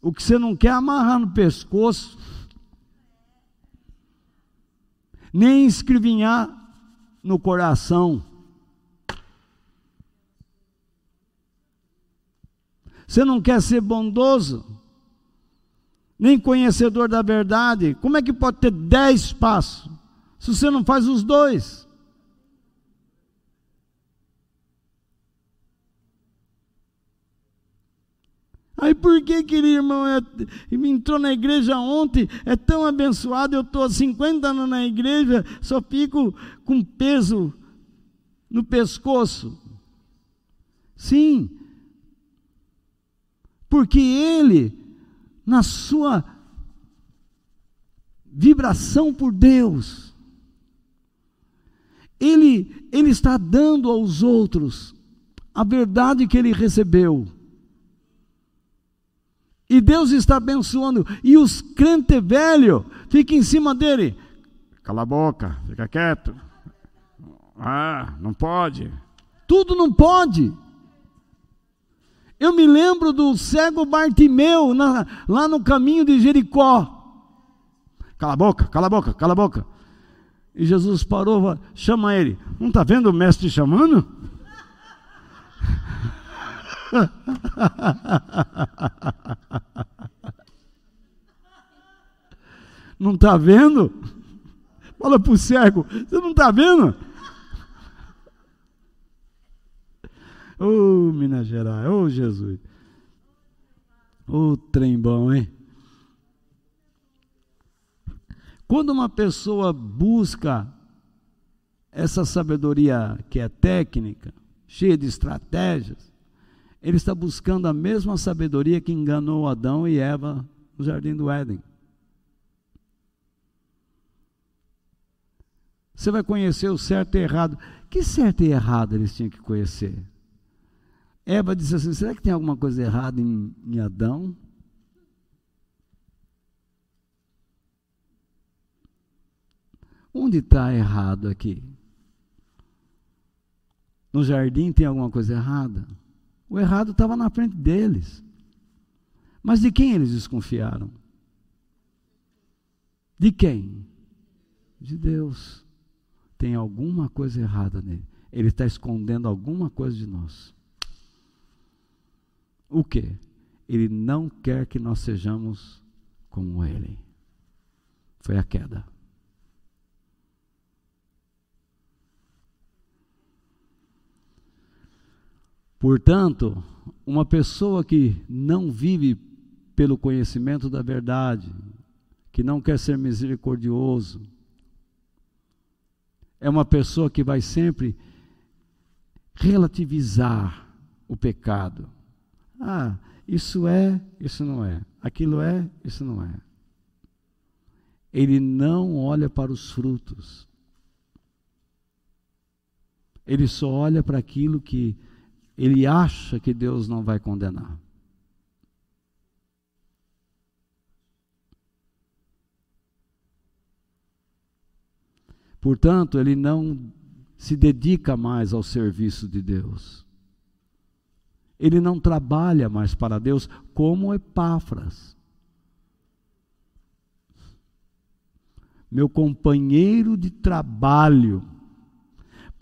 Speaker 1: O que você não quer amarrar no pescoço, nem escrevinhar no coração. Você não quer ser bondoso, nem conhecedor da verdade. Como é que pode ter dez passos se você não faz os dois? Aí por que, querido irmão, é, me entrou na igreja ontem, é tão abençoado, eu estou há 50 anos na igreja, só fico com peso no pescoço. Sim, porque ele, na sua vibração por Deus, ele, ele está dando aos outros a verdade que ele recebeu. E Deus está abençoando. E os crentes velhos ficam em cima dele. Cala a boca, fica quieto. Ah, não pode. Tudo não pode. Eu me lembro do cego Bartimeu na, lá no caminho de Jericó. Cala a boca, cala a boca, cala a boca. E Jesus parou, chama ele. Não está vendo o mestre chamando? Não está vendo? Fala para o cego, você não está vendo? Ô oh, Minas Gerais, ô oh, Jesus. Ô oh, trem bom, hein? Quando uma pessoa busca essa sabedoria que é técnica, cheia de estratégias, ele está buscando a mesma sabedoria que enganou Adão e Eva no jardim do Éden. Você vai conhecer o certo e errado. Que certo e errado eles tinham que conhecer? Eva disse assim: será que tem alguma coisa errada em, em Adão? Onde está errado aqui? No jardim tem alguma coisa errada? O errado estava na frente deles. Mas de quem eles desconfiaram? De quem? De Deus. Tem alguma coisa errada nele. Ele está escondendo alguma coisa de nós. O que? Ele não quer que nós sejamos como ele. Foi a queda. Portanto, uma pessoa que não vive pelo conhecimento da verdade, que não quer ser misericordioso, é uma pessoa que vai sempre relativizar o pecado. Ah, isso é, isso não é. Aquilo é, isso não é. Ele não olha para os frutos. Ele só olha para aquilo que ele acha que Deus não vai condenar. Portanto, ele não se dedica mais ao serviço de Deus. Ele não trabalha mais para Deus como Epáfras. Meu companheiro de trabalho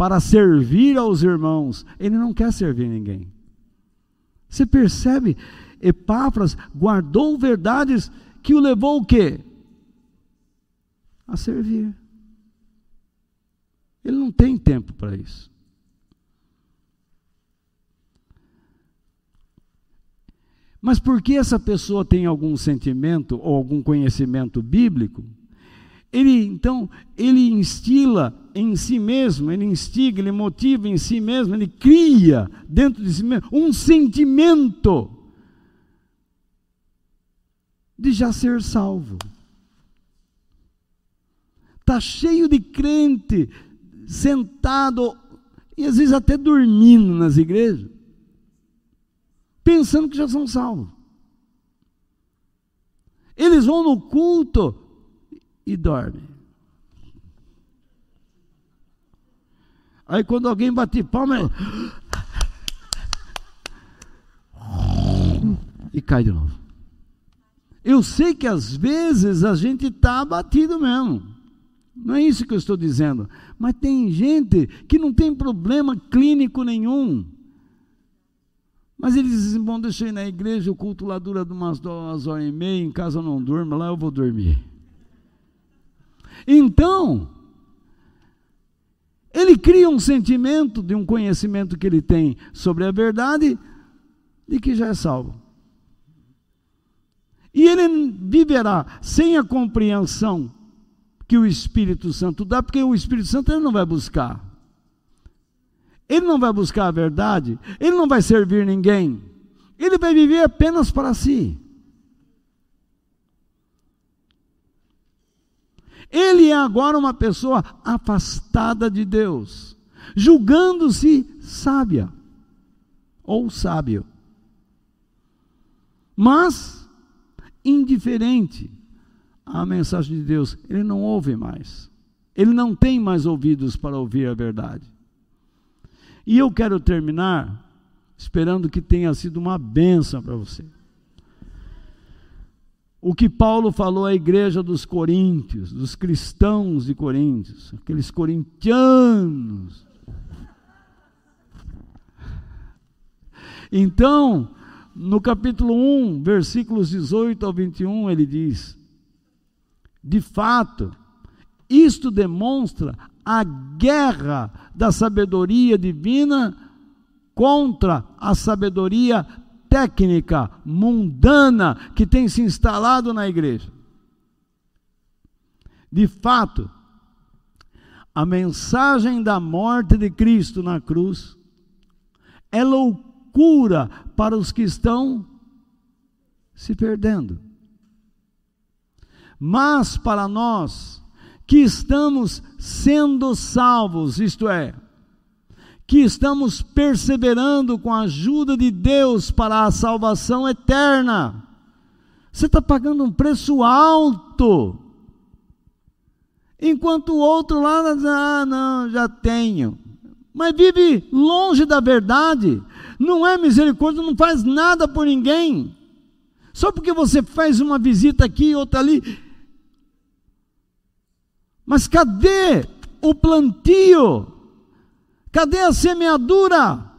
Speaker 1: para servir aos irmãos. Ele não quer servir ninguém. Você percebe? Epáfras guardou verdades que o levou o quê? A servir. Ele não tem tempo para isso. Mas porque essa pessoa tem algum sentimento ou algum conhecimento bíblico, ele então, ele instila em si mesmo, ele instiga, ele motiva em si mesmo, ele cria dentro de si mesmo um sentimento de já ser salvo. Está cheio de crente sentado e às vezes até dormindo nas igrejas, pensando que já são salvos. Eles vão no culto e dorme. Aí quando alguém bate palma, ele... e cai de novo. Eu sei que às vezes a gente está abatido mesmo. Não é isso que eu estou dizendo. Mas tem gente que não tem problema clínico nenhum. Mas eles dizem, bom, ir na igreja, o culto lá dura umas duas horas e meia, em casa eu não durmo, lá eu vou dormir. Então, ele cria um sentimento de um conhecimento que ele tem sobre a verdade, de que já é salvo. E ele viverá sem a compreensão que o Espírito Santo dá, porque o Espírito Santo ele não vai buscar. Ele não vai buscar a verdade, ele não vai servir ninguém. Ele vai viver apenas para si. Ele é agora uma pessoa afastada de Deus, julgando-se sábia ou sábio. Mas indiferente à mensagem de Deus, ele não ouve mais. Ele não tem mais ouvidos para ouvir a verdade. E eu quero terminar esperando que tenha sido uma benção para você. O que Paulo falou à igreja dos coríntios, dos cristãos de Coríntios, aqueles corintianos. Então, no capítulo 1, versículos 18 ao 21, ele diz: De fato, isto demonstra a guerra da sabedoria divina contra a sabedoria técnica mundana que tem se instalado na igreja. De fato, a mensagem da morte de Cristo na cruz é loucura cura para os que estão se perdendo. Mas para nós que estamos sendo salvos, isto é, que estamos perseverando com a ajuda de Deus para a salvação eterna, você está pagando um preço alto. Enquanto o outro lá, ah, não, já tenho. Mas vive longe da verdade, não é misericórdia, não faz nada por ninguém. Só porque você faz uma visita aqui outra ali. Mas cadê o plantio? Cadê a semeadura?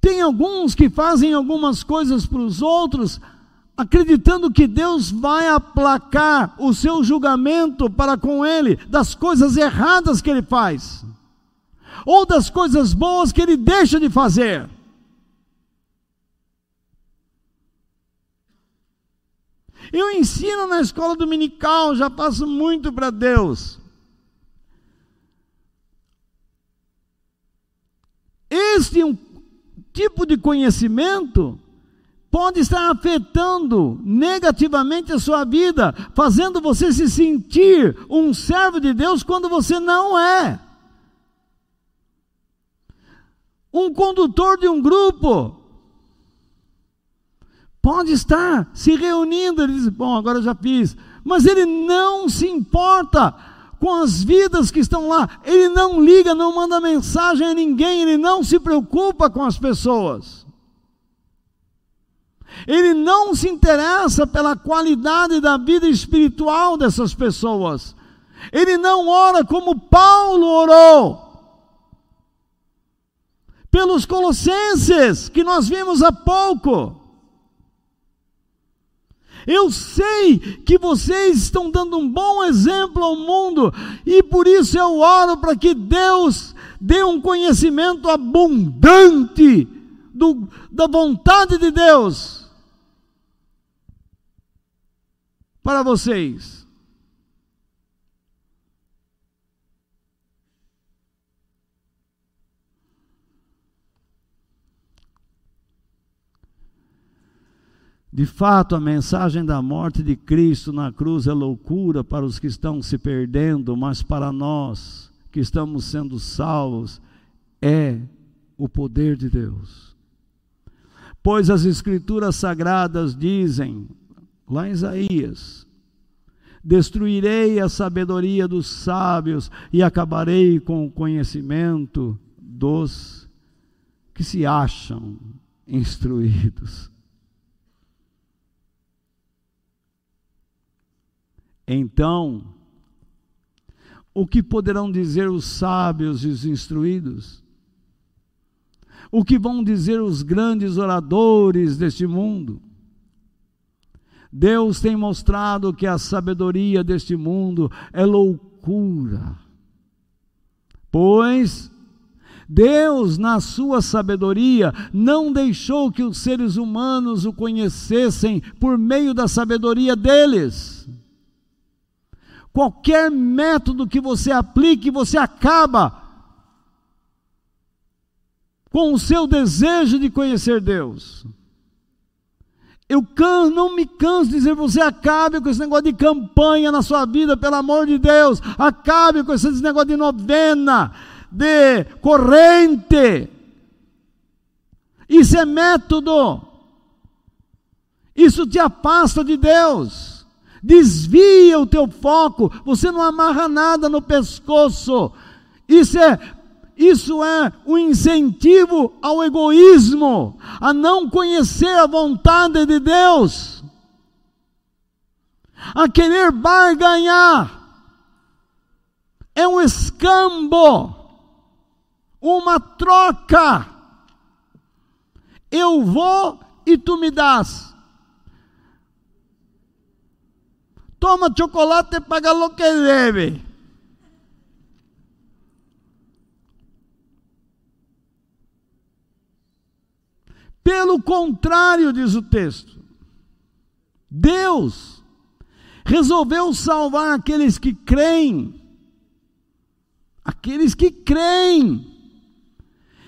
Speaker 1: Tem alguns que fazem algumas coisas para os outros, acreditando que Deus vai aplacar o seu julgamento para com ele das coisas erradas que ele faz, ou das coisas boas que ele deixa de fazer. Eu ensino na escola dominical, já passo muito para Deus. Este tipo de conhecimento pode estar afetando negativamente a sua vida, fazendo você se sentir um servo de Deus quando você não é. Um condutor de um grupo pode estar se reunindo, ele diz: Bom, agora eu já fiz, mas ele não se importa com as vidas que estão lá, ele não liga, não manda mensagem a ninguém, ele não se preocupa com as pessoas. Ele não se interessa pela qualidade da vida espiritual dessas pessoas. Ele não ora como Paulo orou. Pelos colossenses, que nós vimos há pouco. Eu sei que vocês estão dando um bom exemplo ao mundo, e por isso eu oro para que Deus dê um conhecimento abundante do, da vontade de Deus para vocês. De fato, a mensagem da morte de Cristo na cruz é loucura para os que estão se perdendo, mas para nós que estamos sendo salvos, é o poder de Deus. Pois as Escrituras sagradas dizem, lá em Isaías, destruirei a sabedoria dos sábios e acabarei com o conhecimento dos que se acham instruídos. Então, o que poderão dizer os sábios e os instruídos? O que vão dizer os grandes oradores deste mundo? Deus tem mostrado que a sabedoria deste mundo é loucura. Pois Deus, na sua sabedoria, não deixou que os seres humanos o conhecessem por meio da sabedoria deles. Qualquer método que você aplique, você acaba com o seu desejo de conhecer Deus. Eu não me canso de dizer, você acabe com esse negócio de campanha na sua vida, pelo amor de Deus. Acabe com esse negócio de novena, de corrente. Isso é método. Isso te afasta de Deus. Desvia o teu foco. Você não amarra nada no pescoço. Isso é isso é um incentivo ao egoísmo, a não conhecer a vontade de Deus, a querer barganhar. É um escambo, uma troca. Eu vou e tu me das. Toma chocolate e paga o que deve. Pelo contrário, diz o texto, Deus resolveu salvar aqueles que creem, aqueles que creem,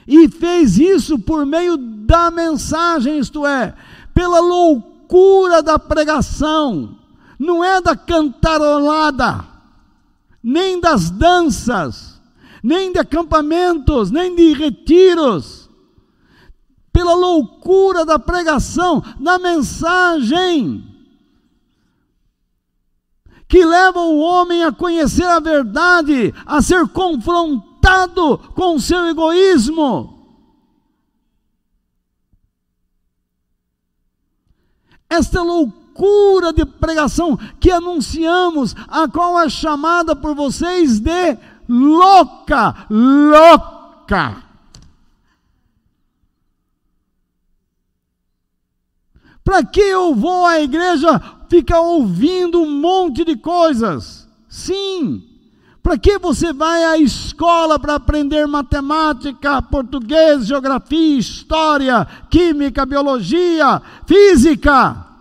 Speaker 1: e fez isso por meio da mensagem, isto é, pela loucura da pregação, não é da cantarolada, nem das danças, nem de acampamentos, nem de retiros pela loucura da pregação, da mensagem, que leva o homem a conhecer a verdade, a ser confrontado com o seu egoísmo. Esta loucura de pregação que anunciamos, a qual é chamada por vocês de louca, louca. Para que eu vou à igreja ficar ouvindo um monte de coisas? Sim. Para que você vai à escola para aprender matemática, português, geografia, história, química, biologia, física?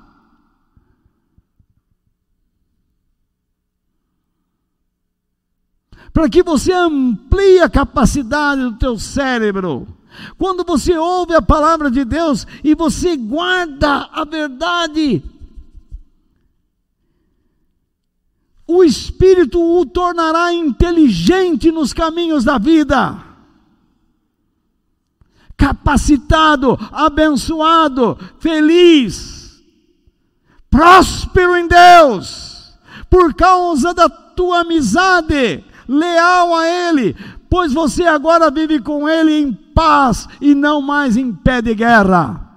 Speaker 1: Para que você amplie a capacidade do teu cérebro. Quando você ouve a palavra de Deus e você guarda a verdade, o Espírito o tornará inteligente nos caminhos da vida, capacitado, abençoado, feliz, próspero em Deus, por causa da tua amizade, leal a Ele, pois você agora vive com Ele em paz e não mais em pé de guerra.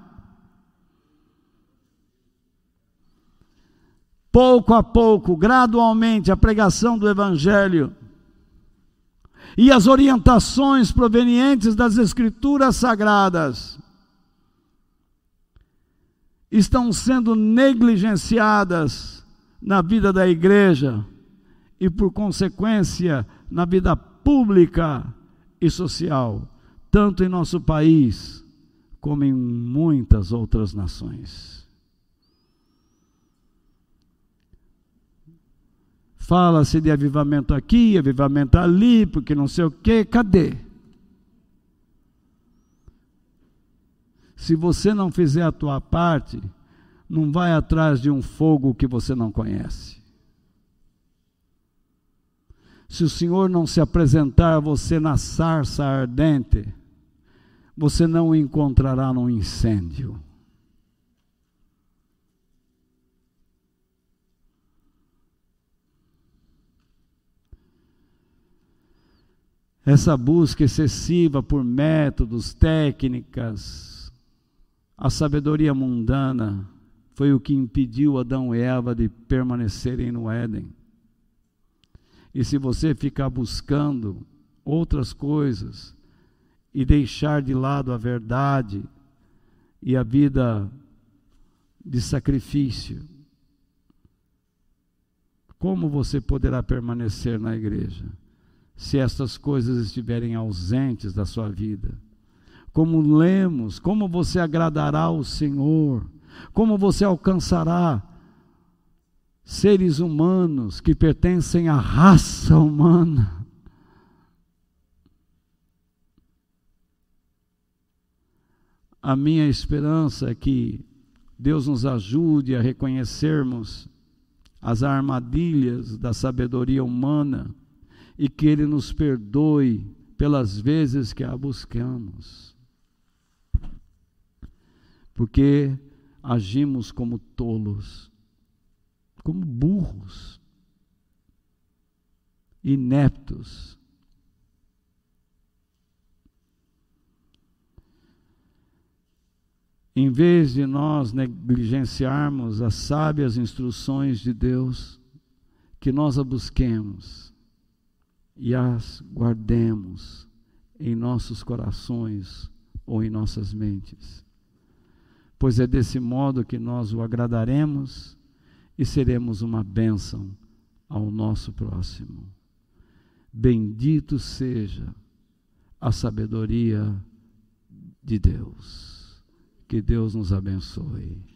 Speaker 1: Pouco a pouco, gradualmente, a pregação do Evangelho e as orientações provenientes das Escrituras Sagradas estão sendo negligenciadas na vida da igreja e, por consequência, na vida pública e social, tanto em nosso país como em muitas outras nações. Fala-se de avivamento aqui, avivamento ali, porque não sei o quê, cadê? Se você não fizer a tua parte, não vai atrás de um fogo que você não conhece se o Senhor não se apresentar a você na sarça ardente, você não o encontrará num incêndio. Essa busca excessiva por métodos, técnicas, a sabedoria mundana foi o que impediu Adão e Eva de permanecerem no Éden. E se você ficar buscando outras coisas e deixar de lado a verdade e a vida de sacrifício, como você poderá permanecer na igreja? se estas coisas estiverem ausentes da sua vida. Como lemos, como você agradará ao Senhor, como você alcançará seres humanos que pertencem à raça humana. A minha esperança é que Deus nos ajude a reconhecermos as armadilhas da sabedoria humana e que Ele nos perdoe pelas vezes que a buscamos. Porque agimos como tolos, como burros, ineptos. Em vez de nós negligenciarmos as sábias instruções de Deus, que nós a busquemos e as guardemos em nossos corações ou em nossas mentes. Pois é desse modo que nós o agradaremos e seremos uma bênção ao nosso próximo. Bendito seja a sabedoria de Deus. Que Deus nos abençoe.